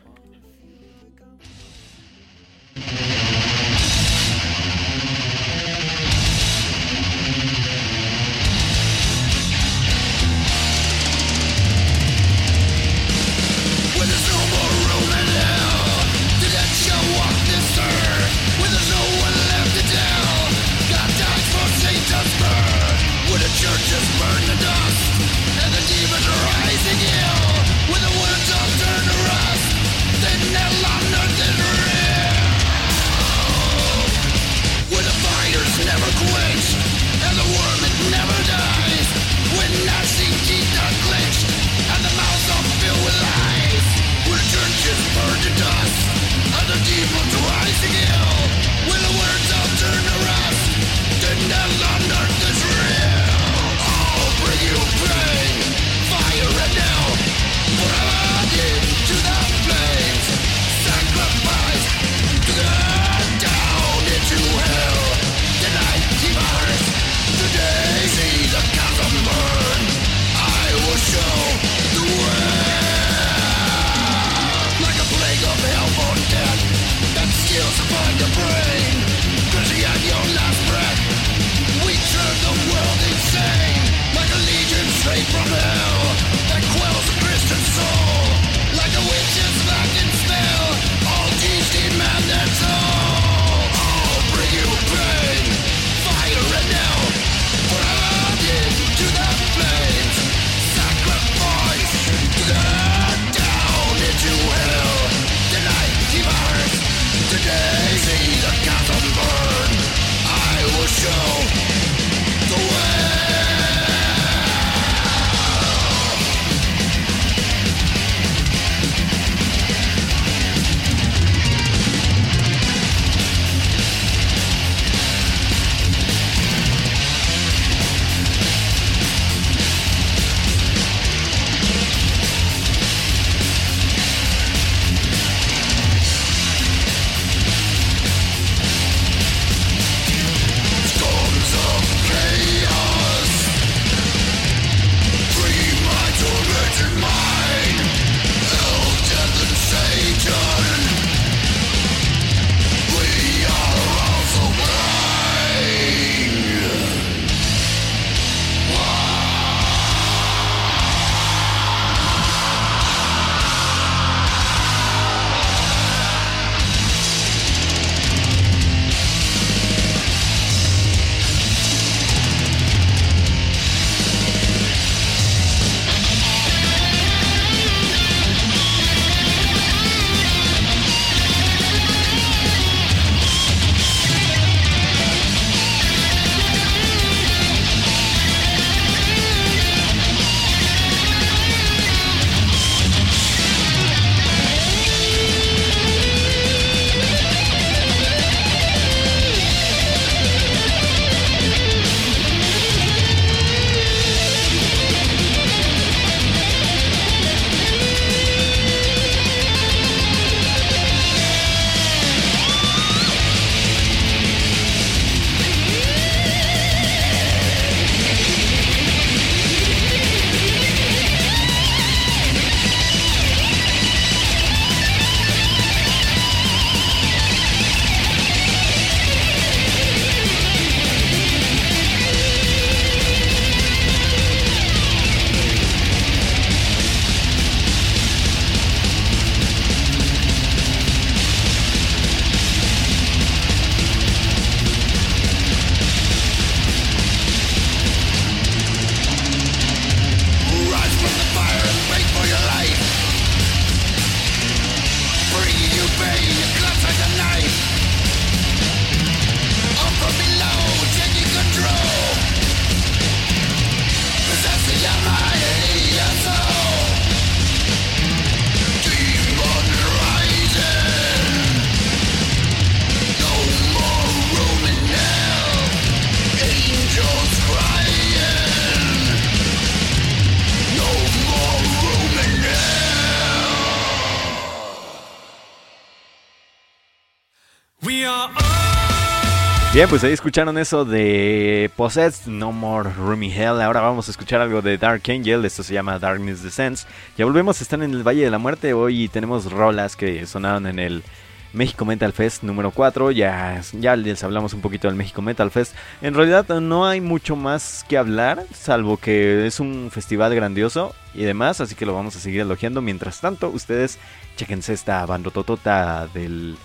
Bien, pues ahí escucharon eso de Possessed, No More Roomy Hell. Ahora vamos a escuchar algo de Dark Angel. Esto se llama Darkness Descends. Ya volvemos a estar en el Valle de la Muerte. Hoy tenemos rolas que sonaron en el México Metal Fest número 4. Ya, ya les hablamos un poquito del México Metal Fest. En realidad no hay mucho más que hablar, salvo que es un festival grandioso y demás. Así que lo vamos a seguir elogiando. Mientras tanto, ustedes chequense esta bandototota del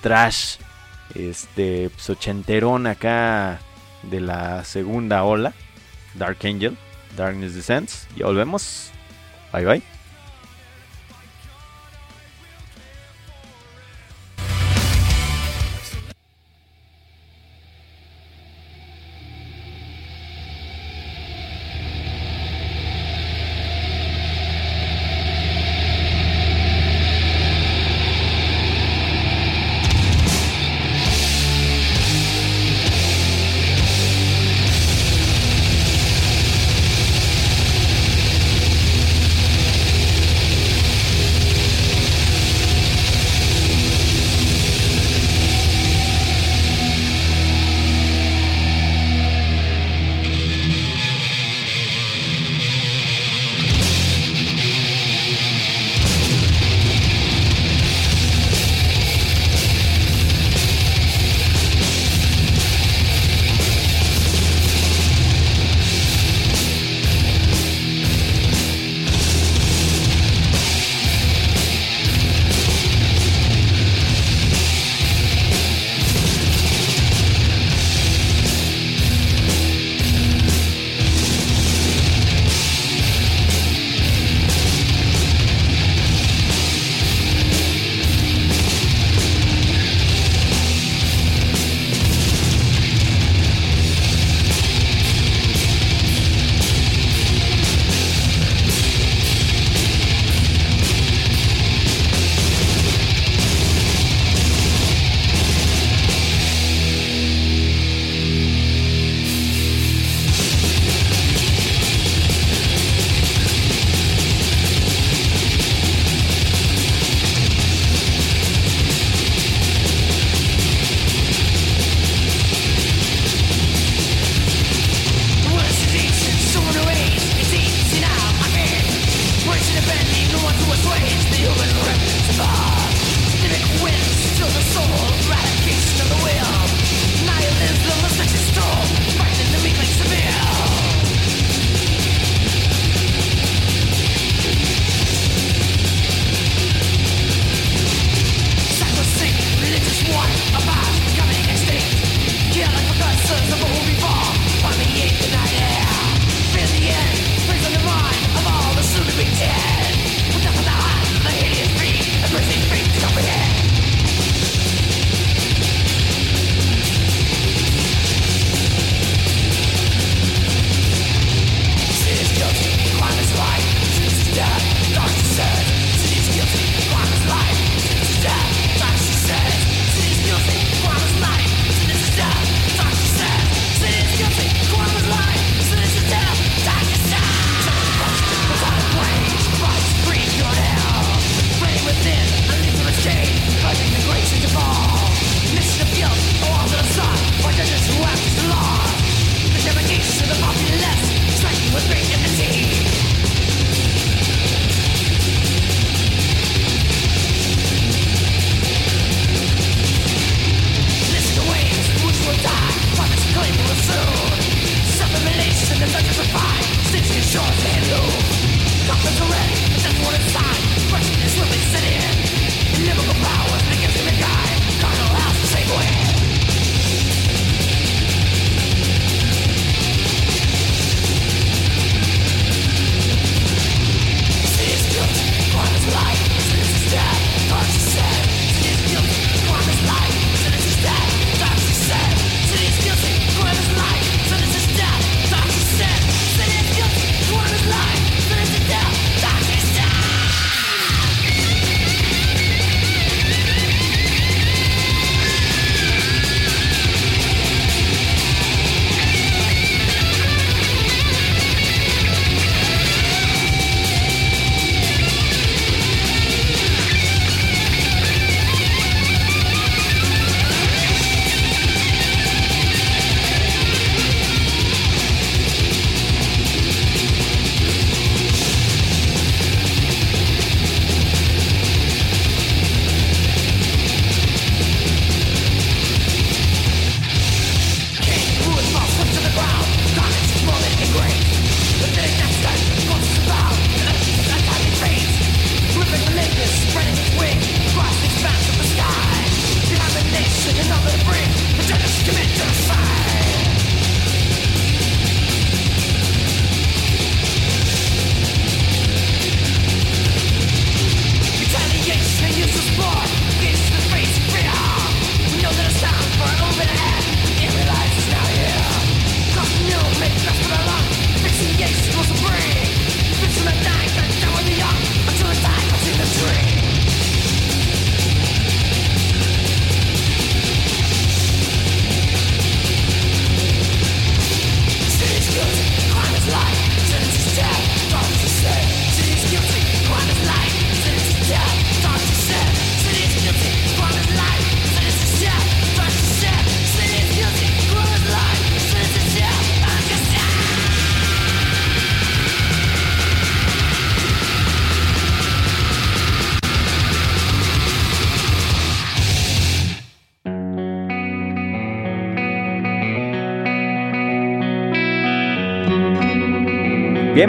trash este pues, ochenterón acá de la segunda ola, Dark Angel, Darkness Descents. Ya volvemos. Bye bye.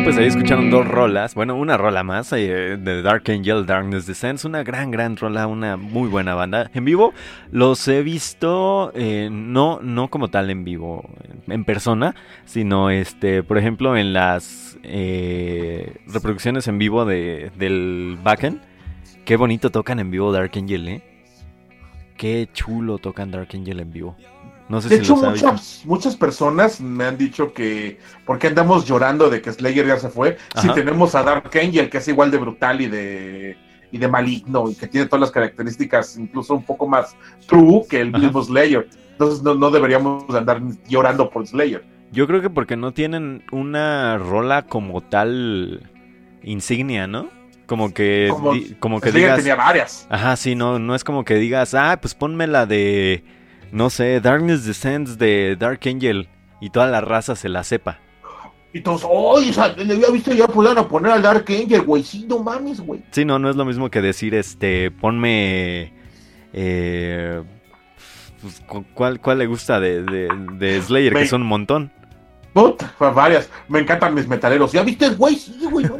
Pues ahí escucharon dos rolas, bueno, una rola más eh, de Dark Angel, Darkness Descends, una gran, gran rola, una muy buena banda. En vivo los he visto, eh, no, no como tal en vivo, en persona, sino, este, por ejemplo, en las eh, reproducciones en vivo de, del Backend. Qué bonito tocan en vivo Dark Angel, ¿eh? Qué chulo tocan Dark Angel en vivo de hecho, muchas, muchas personas me han dicho que, ¿por qué andamos llorando de que Slayer ya se fue? Si tenemos a Dark Angel, que es igual de brutal y de, y de maligno, y que tiene todas las características, incluso un poco más true que el mismo Slayer. Entonces no, deberíamos andar llorando por Slayer. Yo creo que porque no tienen una rola como tal insignia, ¿no? Como que, como, que digas... tenía varias. Ajá, sí, no, no es como que digas, ah, pues ponme la de no sé, Darkness Descends de Dark Angel y toda la raza se la sepa. Y todos, oye, le había visto ya poder a poner al Dark Angel, güey. Sí, no mames, güey. Sí, no, no es lo mismo que decir, este, ponme. Eh, pues, ¿cuál, ¿Cuál le gusta de, de, Slayer? Que son un montón. Puta, varias. Me encantan mis metaleros. ¿Ya viste, güey? Sí, güey, no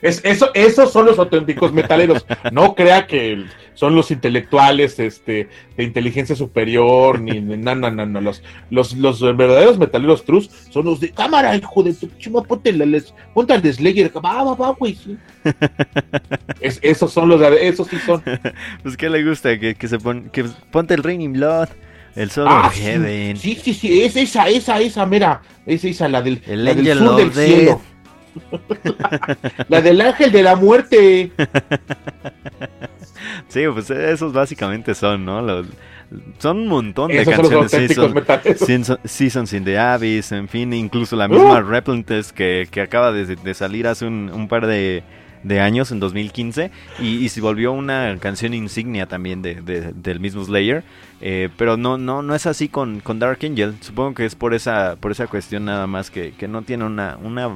es, eso, esos son los auténticos metaleros. No crea que son los intelectuales este, de inteligencia superior, ni no, no, no, no. Los, los, los verdaderos metaleros trus son los de cámara, hijo de tu chuma, ponte, les, ponte al Slayer. Va, va, va, güey. Sí. esos son los, esos sí son. Pues, ¿qué le gusta? Que, que se pon, que ponte el Raining Blood. El Sol ah, Heaven. Sí, sí, sí, es esa, esa, esa, mira. Es esa, la del, el la del sur del cielo. la del ángel de la muerte. Sí, pues esos básicamente son, ¿no? Los, son un montón de canciones. Season, Seasons in the Abyss, en fin, incluso la misma uh. que, que acaba de, de, salir hace un, un par de, de años, en 2015, y, y, se volvió una canción insignia también de, del mismo Slayer. Eh, pero no, no, no es así con, con, Dark Angel. Supongo que es por esa, por esa cuestión nada más que, que no tiene una, una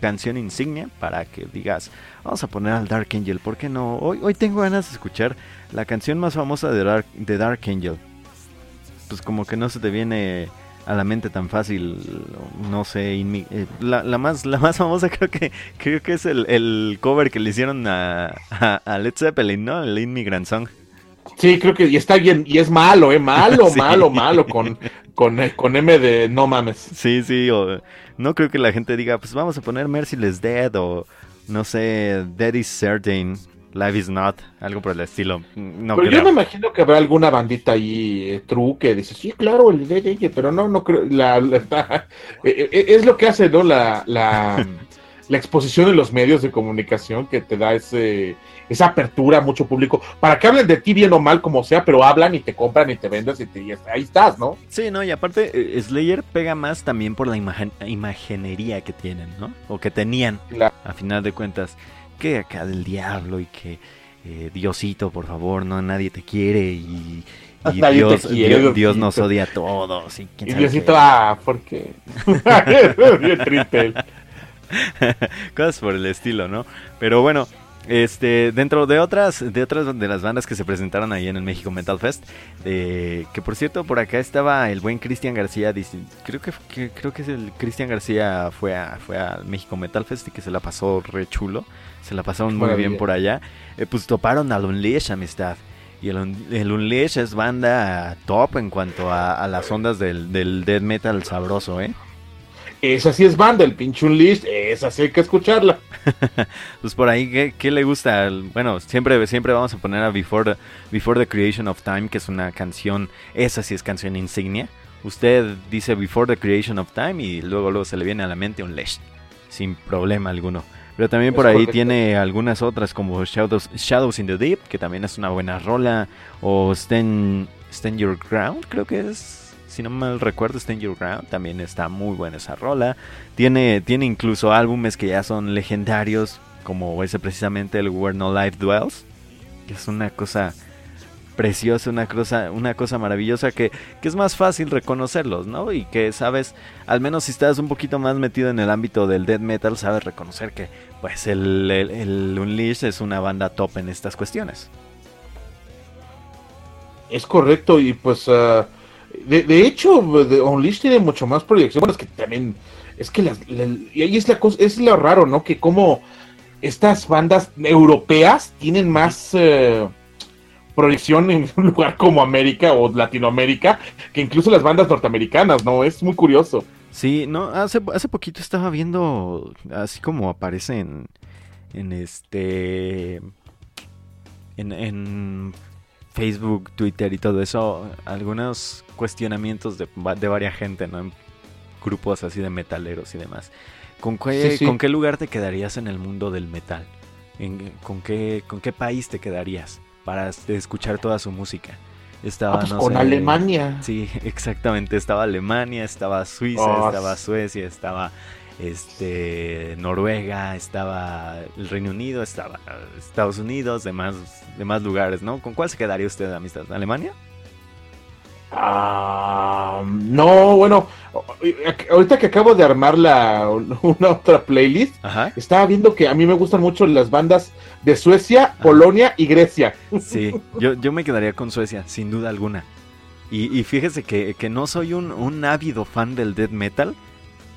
canción insignia para que digas, vamos a poner al Dark Angel, ¿por qué no? Hoy, hoy tengo ganas de escuchar la canción más famosa de Dark, de Dark Angel. Pues como que no se te viene a la mente tan fácil, no sé, eh, la, la, más la más famosa creo que creo que es el, el cover que le hicieron a, a, Led Zeppelin, ¿no? El Immigrant Song. Sí, creo que y está bien, y es malo, ¿eh? Malo, malo, malo, con, con, eh, con M de no mames. Sí, sí, o, no creo que la gente diga, pues vamos a poner Merciless Dead o no sé, Dead is Certain. Life is Not, algo por el estilo. No pero yo me imagino que habrá alguna bandita ahí eh, true que dice, sí, claro, el de pero no, no creo. La, eh, eh, es lo que hace, ¿no? La, la, la, exposición en los medios de comunicación que te da ese, esa apertura a mucho público para que hablen de ti bien o mal, como sea, pero hablan y te compran y te vendes y, te, y ahí estás, ¿no? Sí, no, y aparte, Slayer pega más también por la imaginería que tienen, ¿no? O que tenían, a final de cuentas que acá del diablo y que eh, Diosito, por favor, no nadie te quiere y, Dios, Dios, nos odia a todos. Y, Diosito, ah, ¿por qué? Bien triste. Cosas por el estilo, ¿no? Pero bueno, este, dentro de otras, de otras de las bandas que se presentaron ahí en el México Metal Fest, eh, que por cierto por acá estaba el buen Cristian García, creo que, creo que es el Cristian García fue a, fue al México Metal Fest y que se la pasó re chulo, se la pasaron muy bien por allá, eh, pues toparon al Unleash amistad. Y el, el Unleash es banda top en cuanto a, las ondas del, del death metal sabroso, ¿eh? Esa sí es banda, el pinche Unleashed, esa sí hay que escucharla. pues por ahí, ¿qué, le gusta? Bueno, siempre, siempre vamos a poner a Before the, Before the Creation of Time, que es una canción, esa sí es canción insignia. Usted dice Before the Creation of Time y luego, luego se le viene a la mente un Lesh, sin problema alguno. Pero también por ahí tiene algunas otras como Shadows, Shadows in the Deep, que también es una buena rola, o Stand, Stand Your Ground, creo que es si no mal recuerdo, Stand Your Ground, también está muy buena esa rola. Tiene, tiene incluso álbumes que ya son legendarios, como ese precisamente el Where No Life Dwells, que es una cosa preciosa, una cosa, una cosa maravillosa que, que, es más fácil reconocerlos, ¿no? Y que sabes, al menos si estás un poquito más metido en el ámbito del death metal, sabes reconocer que pues el, el, Unleash es una banda top en estas cuestiones. Es correcto, y pues uh, de, hecho, Unleashed tiene mucho más proyección. Bueno, es que también es que las, y ahí es la cosa, es lo raro, ¿no? Que como estas bandas europeas tienen más eh, proyección en un lugar como América o Latinoamérica que incluso las bandas norteamericanas, ¿no? Es muy curioso. Sí, no, hace, hace poquito estaba viendo, así como aparece en, en este, en, en Facebook, Twitter y todo eso, algunos cuestionamientos de, de varias gente, ¿no? En grupos así de metaleros y demás. ¿Con qué, ¿Con qué lugar te quedarías en el mundo del metal? con, qué, ¿Con qué país te quedarías para escuchar toda su música? Estaba, ah, pues con Alemania. Sí, exactamente. Estaba Alemania, estaba Suiza, oh, estaba Suecia, estaba este Noruega, estaba el Reino Unido, estaba Estados Unidos, demás, demás lugares, ¿no? ¿Con cuál se quedaría usted, amistad? ¿Alemania? Ah, no, bueno, ahorita que acabo de armar la, una otra playlist, estaba viendo que a mí me gustan mucho las bandas de Suecia, Polonia y Grecia. Sí, yo, yo me quedaría con Suecia, sin duda alguna. Y, fíjese que, no soy un, un ávido fan del death metal,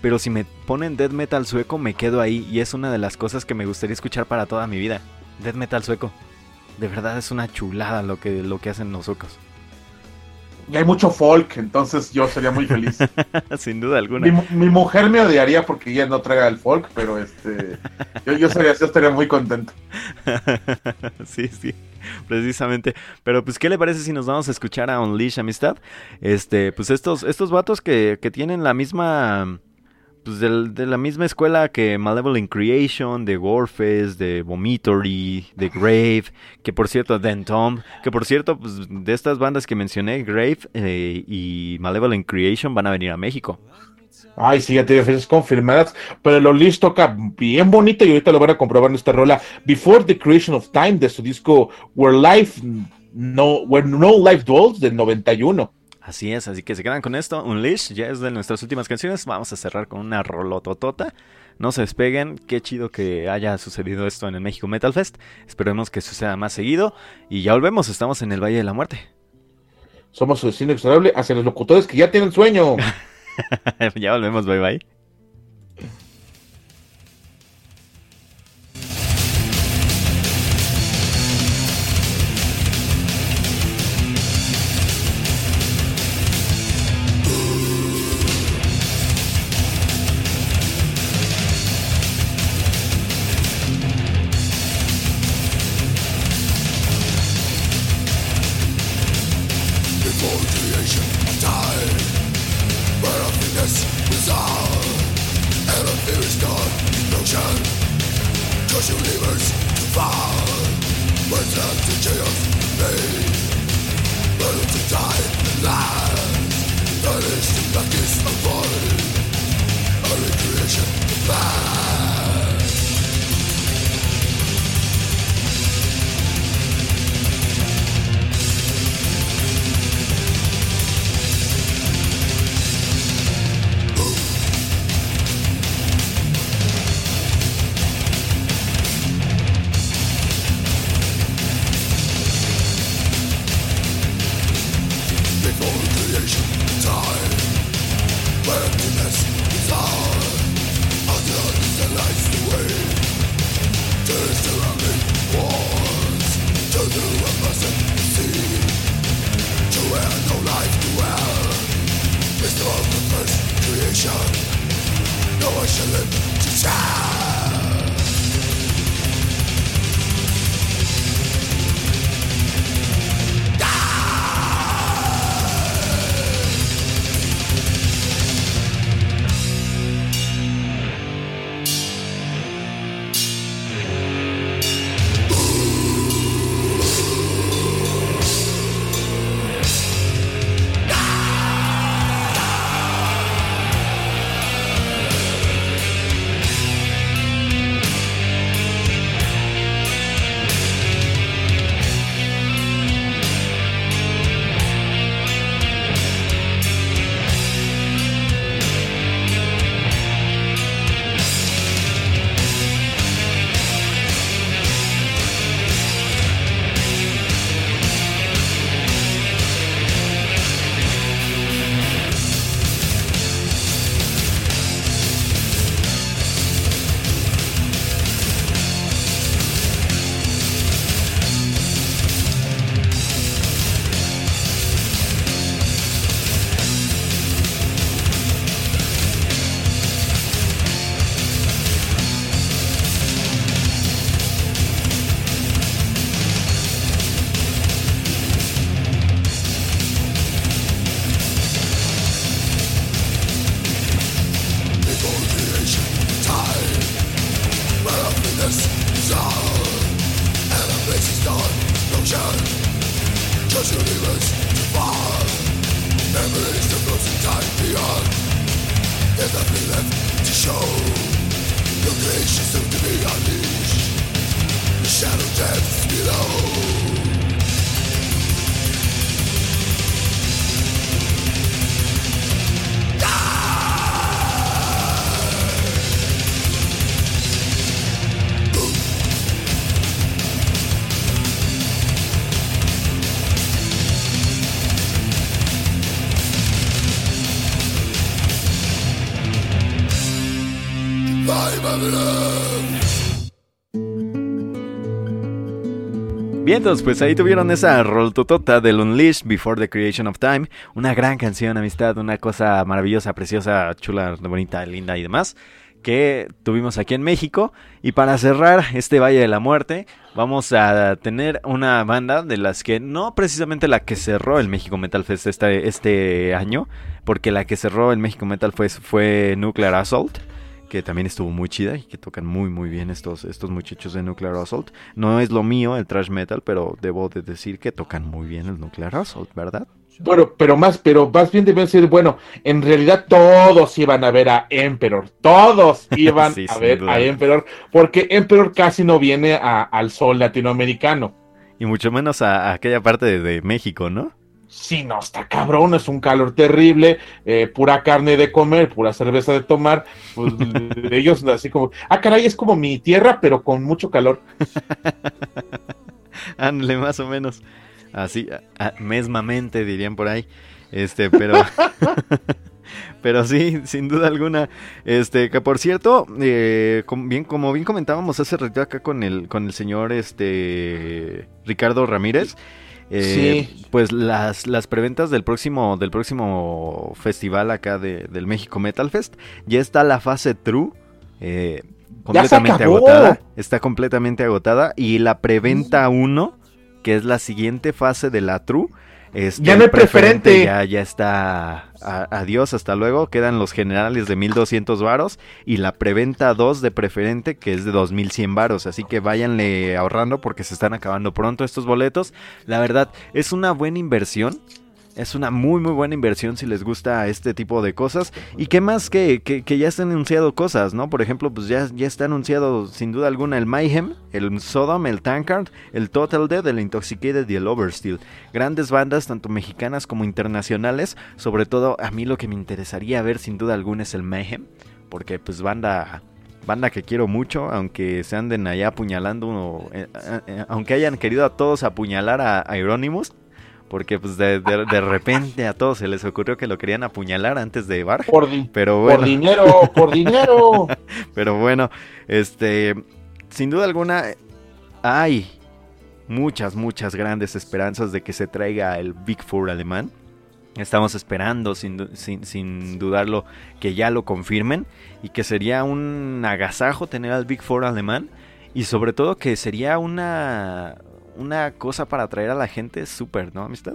pero si me ponen death metal sueco me quedo ahí y es una de las cosas que me gustaría escuchar para toda mi vida. Death metal sueco. De verdad es una chulada lo que, lo que hacen los suecos. Y hay mucho folk, entonces yo sería muy feliz. Sin duda alguna. Mi, mujer me odiaría porque ella no traiga el folk, pero este yo, yo, sería, yo estaría muy contento. sí, sí, precisamente. Pero pues, ¿qué le parece si nos vamos a escuchar a Unleash Amistad? Este, pues estos, estos vatos que, que tienen la misma pues de, la misma escuela que Malevolent Creation, de Warfest, de Vomitory, de Grave, que por cierto, Den Tom, que por cierto, pues de estas bandas que mencioné, Grave eh, y Malevolent Creation van a venir a México. Ay, sí, ya te fechas confirmadas, pero lo listo toca bien bonito y ahorita lo van a comprobar en esta rola. Before the Creation of Time de su disco Where Life No, Where No Life Dwells del 91. Así es, así que se quedan con esto. Unleash ya es de nuestras últimas canciones. Vamos a cerrar con una rolototota. No se despeguen. Qué chido que haya sucedido esto en el México Metal Fest. Esperemos que suceda más seguido. Y ya volvemos. Estamos en el Valle de la Muerte. Somos su destino exorable hacia los locutores que ya tienen sueño. ya volvemos. Bye bye. Bien, entonces pues ahí tuvieron esa roltotota del Unleashed Before the Creation of Time. Una gran canción, amistad, una cosa maravillosa, preciosa, chula, bonita, linda y demás. Que tuvimos aquí en México. Y para cerrar este Valle de la Muerte, vamos a tener una banda de las que no precisamente la que cerró el México Metal Fest este, este año, porque la que cerró el México Metal Fest fue Nuclear Assault que también estuvo muy chida y que tocan muy muy bien estos, estos muchachos de Nuclear Assault. No es lo mío el thrash metal, pero debo de decir que tocan muy bien el Nuclear Assault, ¿verdad? Bueno, pero más, pero más bien deben ser, bueno, en realidad todos iban a ver a Emperor, todos iban a ver a Emperor, porque Emperor casi no viene al sol latinoamericano. Y mucho menos a, aquella parte de México, ¿no? Sí, no, está cabrón, es un calor terrible, eh, pura carne de comer, pura cerveza de tomar. Pues, ellos así como, ah, caray, es como mi tierra, pero con mucho calor. Ándale, más o menos. Así, mesmamente dirían por ahí. Este, pero. pero sí, sin duda alguna. Este, que por cierto, eh, como, bien, como bien comentábamos hace rato acá con el, con el señor este Ricardo Ramírez. Eh, pues las, las preventas del próximo, del próximo festival acá de, del México Metal Fest, ya está la fase True. Eh, completamente agotada. Está completamente agotada. Y la preventa 1, que es la siguiente fase de la True, este, ya no hay preferente. Ya, ya está. adiós, hasta luego. Quedan los generales de 1200 varos y la preventa 2 de preferente que es de 2100 varos. Así que váyanle ahorrando porque se están acabando pronto estos boletos. La verdad, es una buena inversión. Es una muy muy buena inversión si les gusta este tipo de cosas. Y qué más que, que, ya están anunciado cosas, ¿no? Por ejemplo, pues ya, ya está anunciado sin duda alguna el Mayhem, el Sodom, el Tankard, el Total Dead, el Intoxicated y el Oversteel. Grandes bandas, tanto mexicanas como internacionales. Sobre todo, a mí lo que me interesaría ver sin duda alguna es el Mayhem. Porque pues banda banda que quiero mucho, aunque se anden allá apuñalando, eh, eh, eh, aunque hayan querido a todos apuñalar a, a porque pues de, repente a todos se les ocurrió que lo querían apuñalar antes de Bar. Por, pero bueno. por dinero, por dinero. pero bueno, este, sin duda alguna, hay muchas, muchas grandes esperanzas de que se traiga el Big Four alemán. Estamos esperando, sin, sin, sin, dudarlo, que ya lo confirmen y que sería un agasajo tener al Big Four alemán y sobre todo que sería una, una cosa para atraer a la gente súper, ¿no, amistad?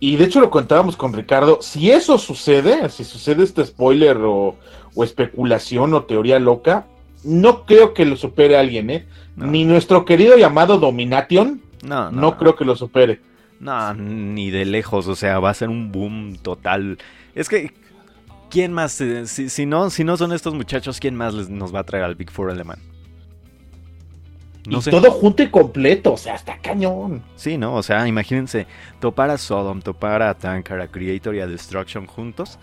Y de hecho lo contábamos con Ricardo, si eso sucede, si sucede este spoiler o, especulación o teoría loca, no creo que lo supere alguien, ¿eh? Ni nuestro querido llamado Domination, no, no, creo que lo supere. No, ni de lejos, o sea, va a ser un boom total. Es que, ¿quién más? Eh, si, no, si no son estos muchachos, ¿quién más nos va a traer al Big Four alemán? Y todo junto y completo, o sea, está cañón. Sí, ¿no? O sea, imagínense, topar a Sodom, topar a Tankar, a Creator y a Destruction juntos.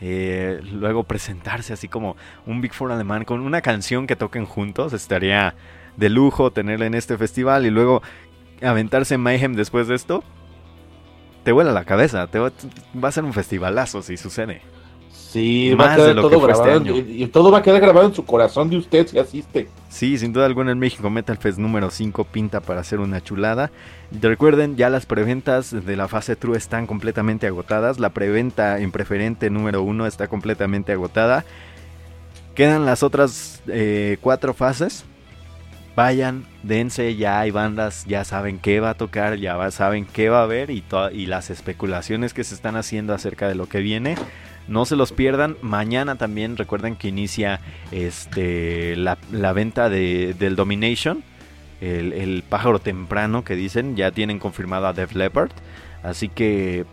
Eh, luego presentarse así como un Big Four alemán con una canción que toquen juntos. Estaría de lujo tenerla en este festival y luego aventarse Mayhem después de esto. Te vuela la cabeza, te va a ser un festivalazo si sucede. Sí, va a quedar todo grabado. Este y, todo va a quedar grabado en su corazón de usted si asiste. Sí, sin duda alguna el México Metal Fest número 5 pinta para hacer una chulada. recuerden, ya las preventas de la fase True están completamente agotadas. La preventa en preferente número 1 está completamente agotada. Quedan las otras eh, cuatro fases. Vayan, dense, ya hay bandas, ya saben qué va a tocar, ya saben qué va a haber y, y las especulaciones que se están haciendo acerca de lo que viene no se los pierdan. Mañana también recuerden que inicia este, la, venta de, del Domination. El, pájaro temprano que dicen. Ya tienen confirmado a Def Leppard. Así que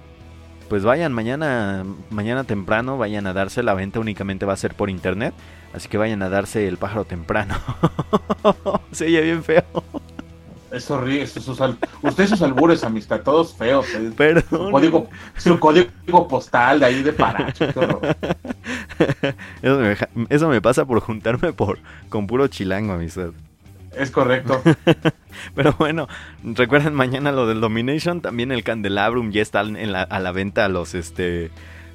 pues vayan mañana, mañana temprano, vayan a darse la venta únicamente va a ser por internet, así que vayan a darse el pájaro temprano. Se oye bien feo. Es horrible. Usted sus albures, amistad, todos feos. Eh. Perdón. Su código, su código postal de ahí de Paracho. Eso me, eso me pasa por juntarme por con puro chilango, amistad. Es correcto. Pero bueno, recuerden mañana lo del Domination, también el Candelabrum ya está a la venta los este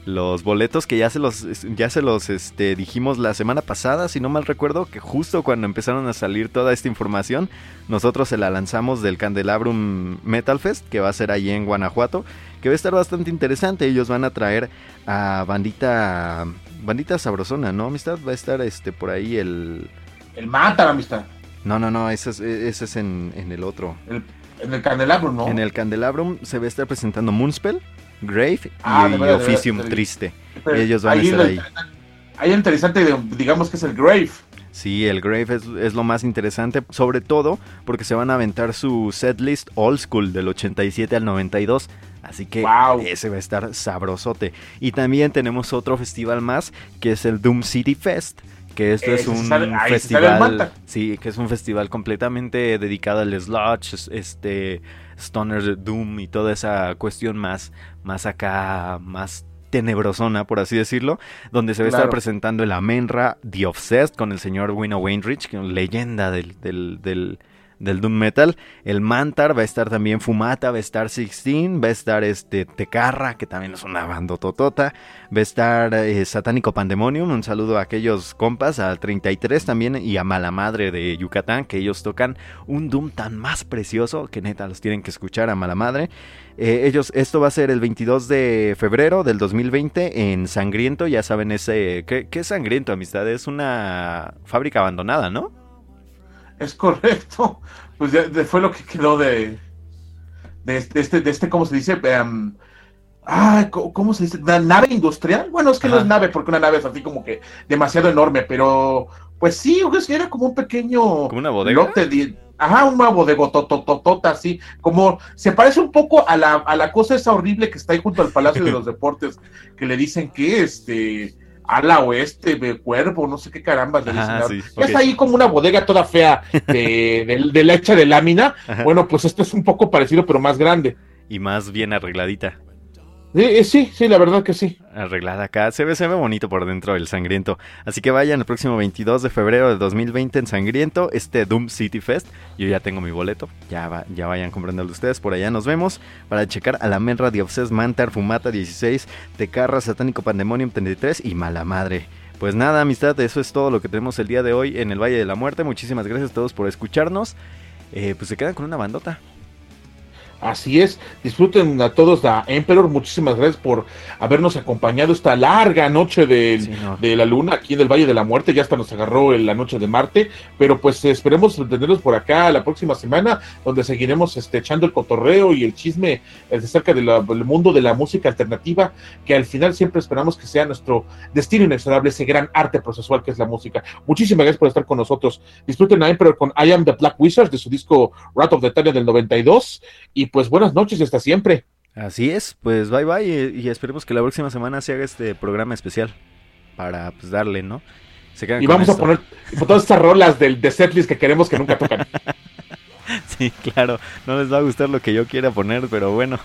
los boletos que ya se los ya se los este, dijimos la semana pasada, si no mal recuerdo, que justo cuando empezaron a salir toda esta información, nosotros se la lanzamos del Candelabrum Metal Fest, que va a ser allí en Guanajuato, que va a estar bastante interesante. Ellos van a traer a bandita bandita sabrosona, ¿no? Amistad va a estar este por ahí el el Mata, amistad. No, no, no, ese es, ese es en, el otro. en el Candelabrum, ¿no? En el Candelabrum se va a estar presentando Moonspell Grave y, ah, Officium Triste. Ellos van a estar ahí. Ahí interesante, digamos que es el Grave. Sí, el Grave es, lo más interesante, sobre todo porque se van a aventar su setlist old school del 87 al 92. Así que ese va a estar sabrosote. Y también tenemos otro festival más, que es el Doom City Fest. Que esto es un festival. Sí, que es un festival completamente dedicado al sludge, este Stoner Doom y toda esa cuestión más, más acá, más tenebrosona, por así decirlo, donde se va a estar presentando el Amenra The Obsessed con el señor Wino Wainrich, que es leyenda del, del, del del Doom Metal. El Mantar va a estar también Fumata, va a estar 16, va a estar este Tecarra, que también es una bandototota. Va a estar eh, Satánico Pandemonium, un saludo a aquellos compas, al 33 también y a Mala Madre de Yucatán, que ellos tocan un Doom tan más precioso que neta los tienen que escuchar a Mala Madre. Eh, ellos, esto va a ser el 22 de febrero del 2020 en Sangriento, ya saben ese... ¿Qué, qué es Sangriento, amistad? Es una fábrica abandonada, ¿no? Es correcto. Pues ya, fue lo que quedó de, de, este, de este, ¿cómo se dice? Um, ah, ¿cómo se dice? ¿La nave industrial? Bueno, es que no es nave, porque una nave es así como que demasiado enorme, pero pues sí, era como un pequeño ¿Como una bodega. ajá, una bodega totototota, así, como se parece un poco a la, a la cosa esa horrible que está ahí junto al Palacio de los Deportes, que le dicen que este ala oeste, de cuervo, no sé qué caramba le Es ahí como una bodega toda fea de, de, la hecha de lámina. Bueno, pues esto es un poco parecido, pero más grande. Y más bien arregladita. Eh, sí, sí, la verdad que sí. Arreglada acá. Se ve, se ve bonito por dentro el Sangriento. Así que vayan el próximo 22 de febrero de 2020 en Sangriento, este Doom City Fest. Yo ya tengo mi boleto. Ya, ya vayan comprándolo ustedes. Por allá nos vemos para checar a la Menra de Obses Mantar, Fumata 16, Tecarra, Satánico Pandemonium 33 y Mala Madre. Pues nada, amistad, eso es todo lo que tenemos el día de hoy en el Valle de la Muerte. Muchísimas gracias a todos por escucharnos. Eh, pues se quedan con una bandota. Así es, disfruten a todos a Emperor, muchísimas gracias por habernos acompañado esta larga noche de, la luna aquí en el Valle de la Muerte, ya hasta nos agarró la noche de Marte, pero pues esperemos tenerlos por acá la próxima semana, donde seguiremos este, echando el cotorreo y el chisme eh, acerca del mundo de la música alternativa, que al final siempre esperamos que sea nuestro destino inexorable, ese gran arte procesual que es la música. Muchísimas gracias por estar con nosotros. Disfruten a Emperor con I Am the Black Wizard de su disco Rat of the Italia del 92 y pues buenas noches y hasta siempre. Así es, pues bye bye y, esperemos que la próxima semana se haga este programa especial para pues darle, ¿no? y vamos a poner todas estas rolas del de setlist que queremos que nunca tocan. sí, claro, no les va a gustar lo que yo quiera poner, pero bueno.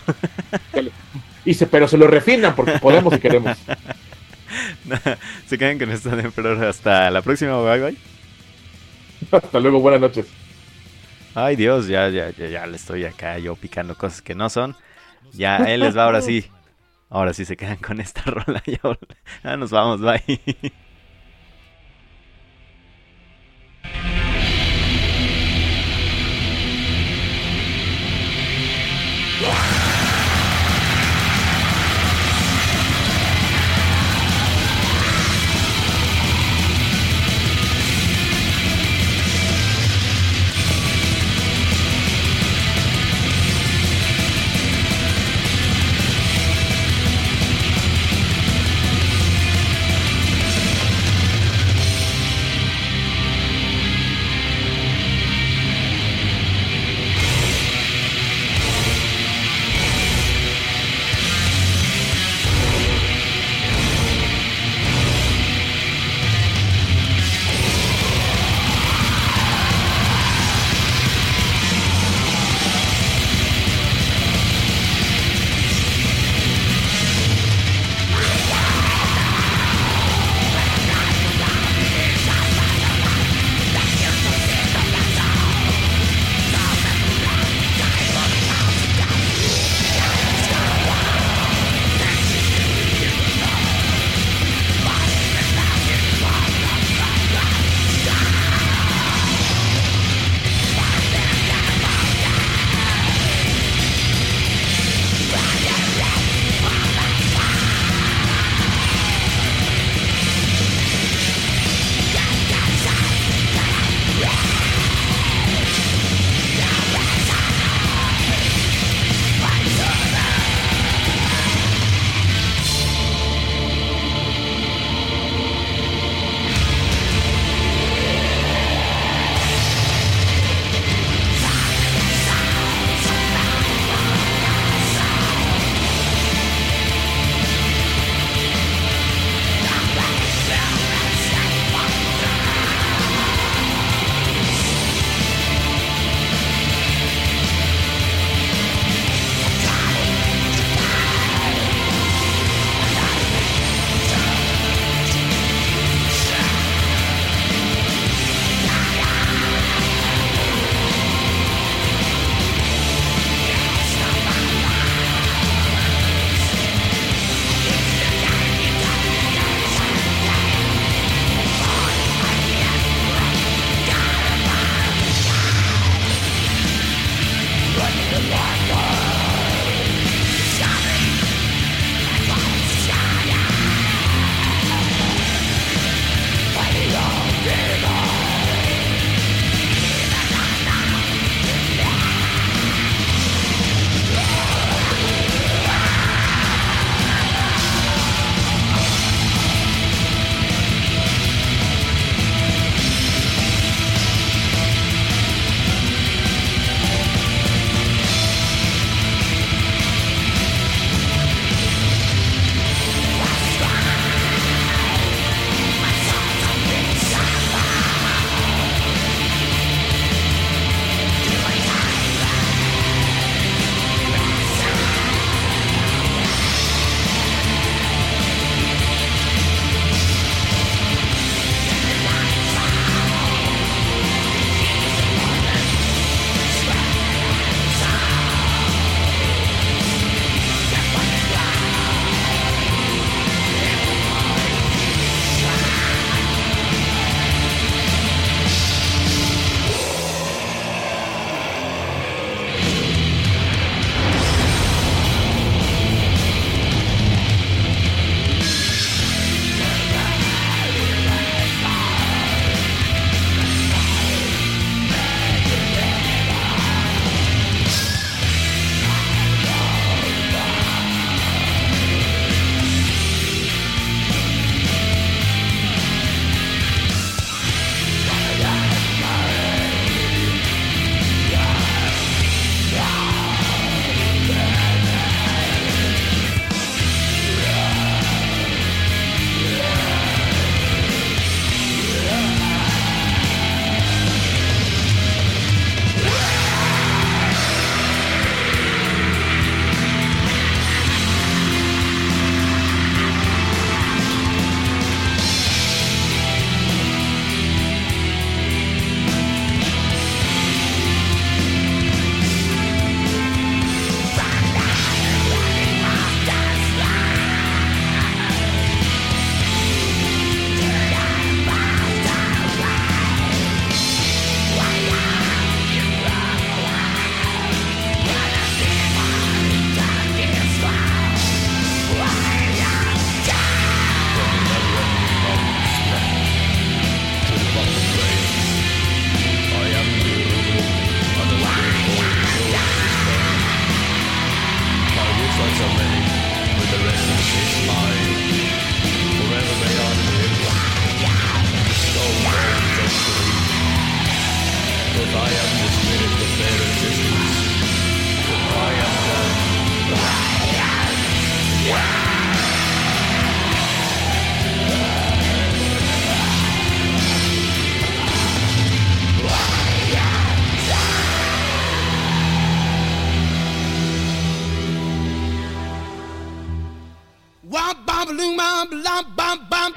y se, pero se lo refinan porque podemos y queremos. se quedan con esto de pero hasta la próxima, bye bye. Hasta luego, buenas noches. Ay Dios, ya, ya, ya, ya le estoy acá yo picando cosas que no son. Ya, él les va ahora sí. Ahora sí se quedan con esta rola. Ya, nos vamos, bye.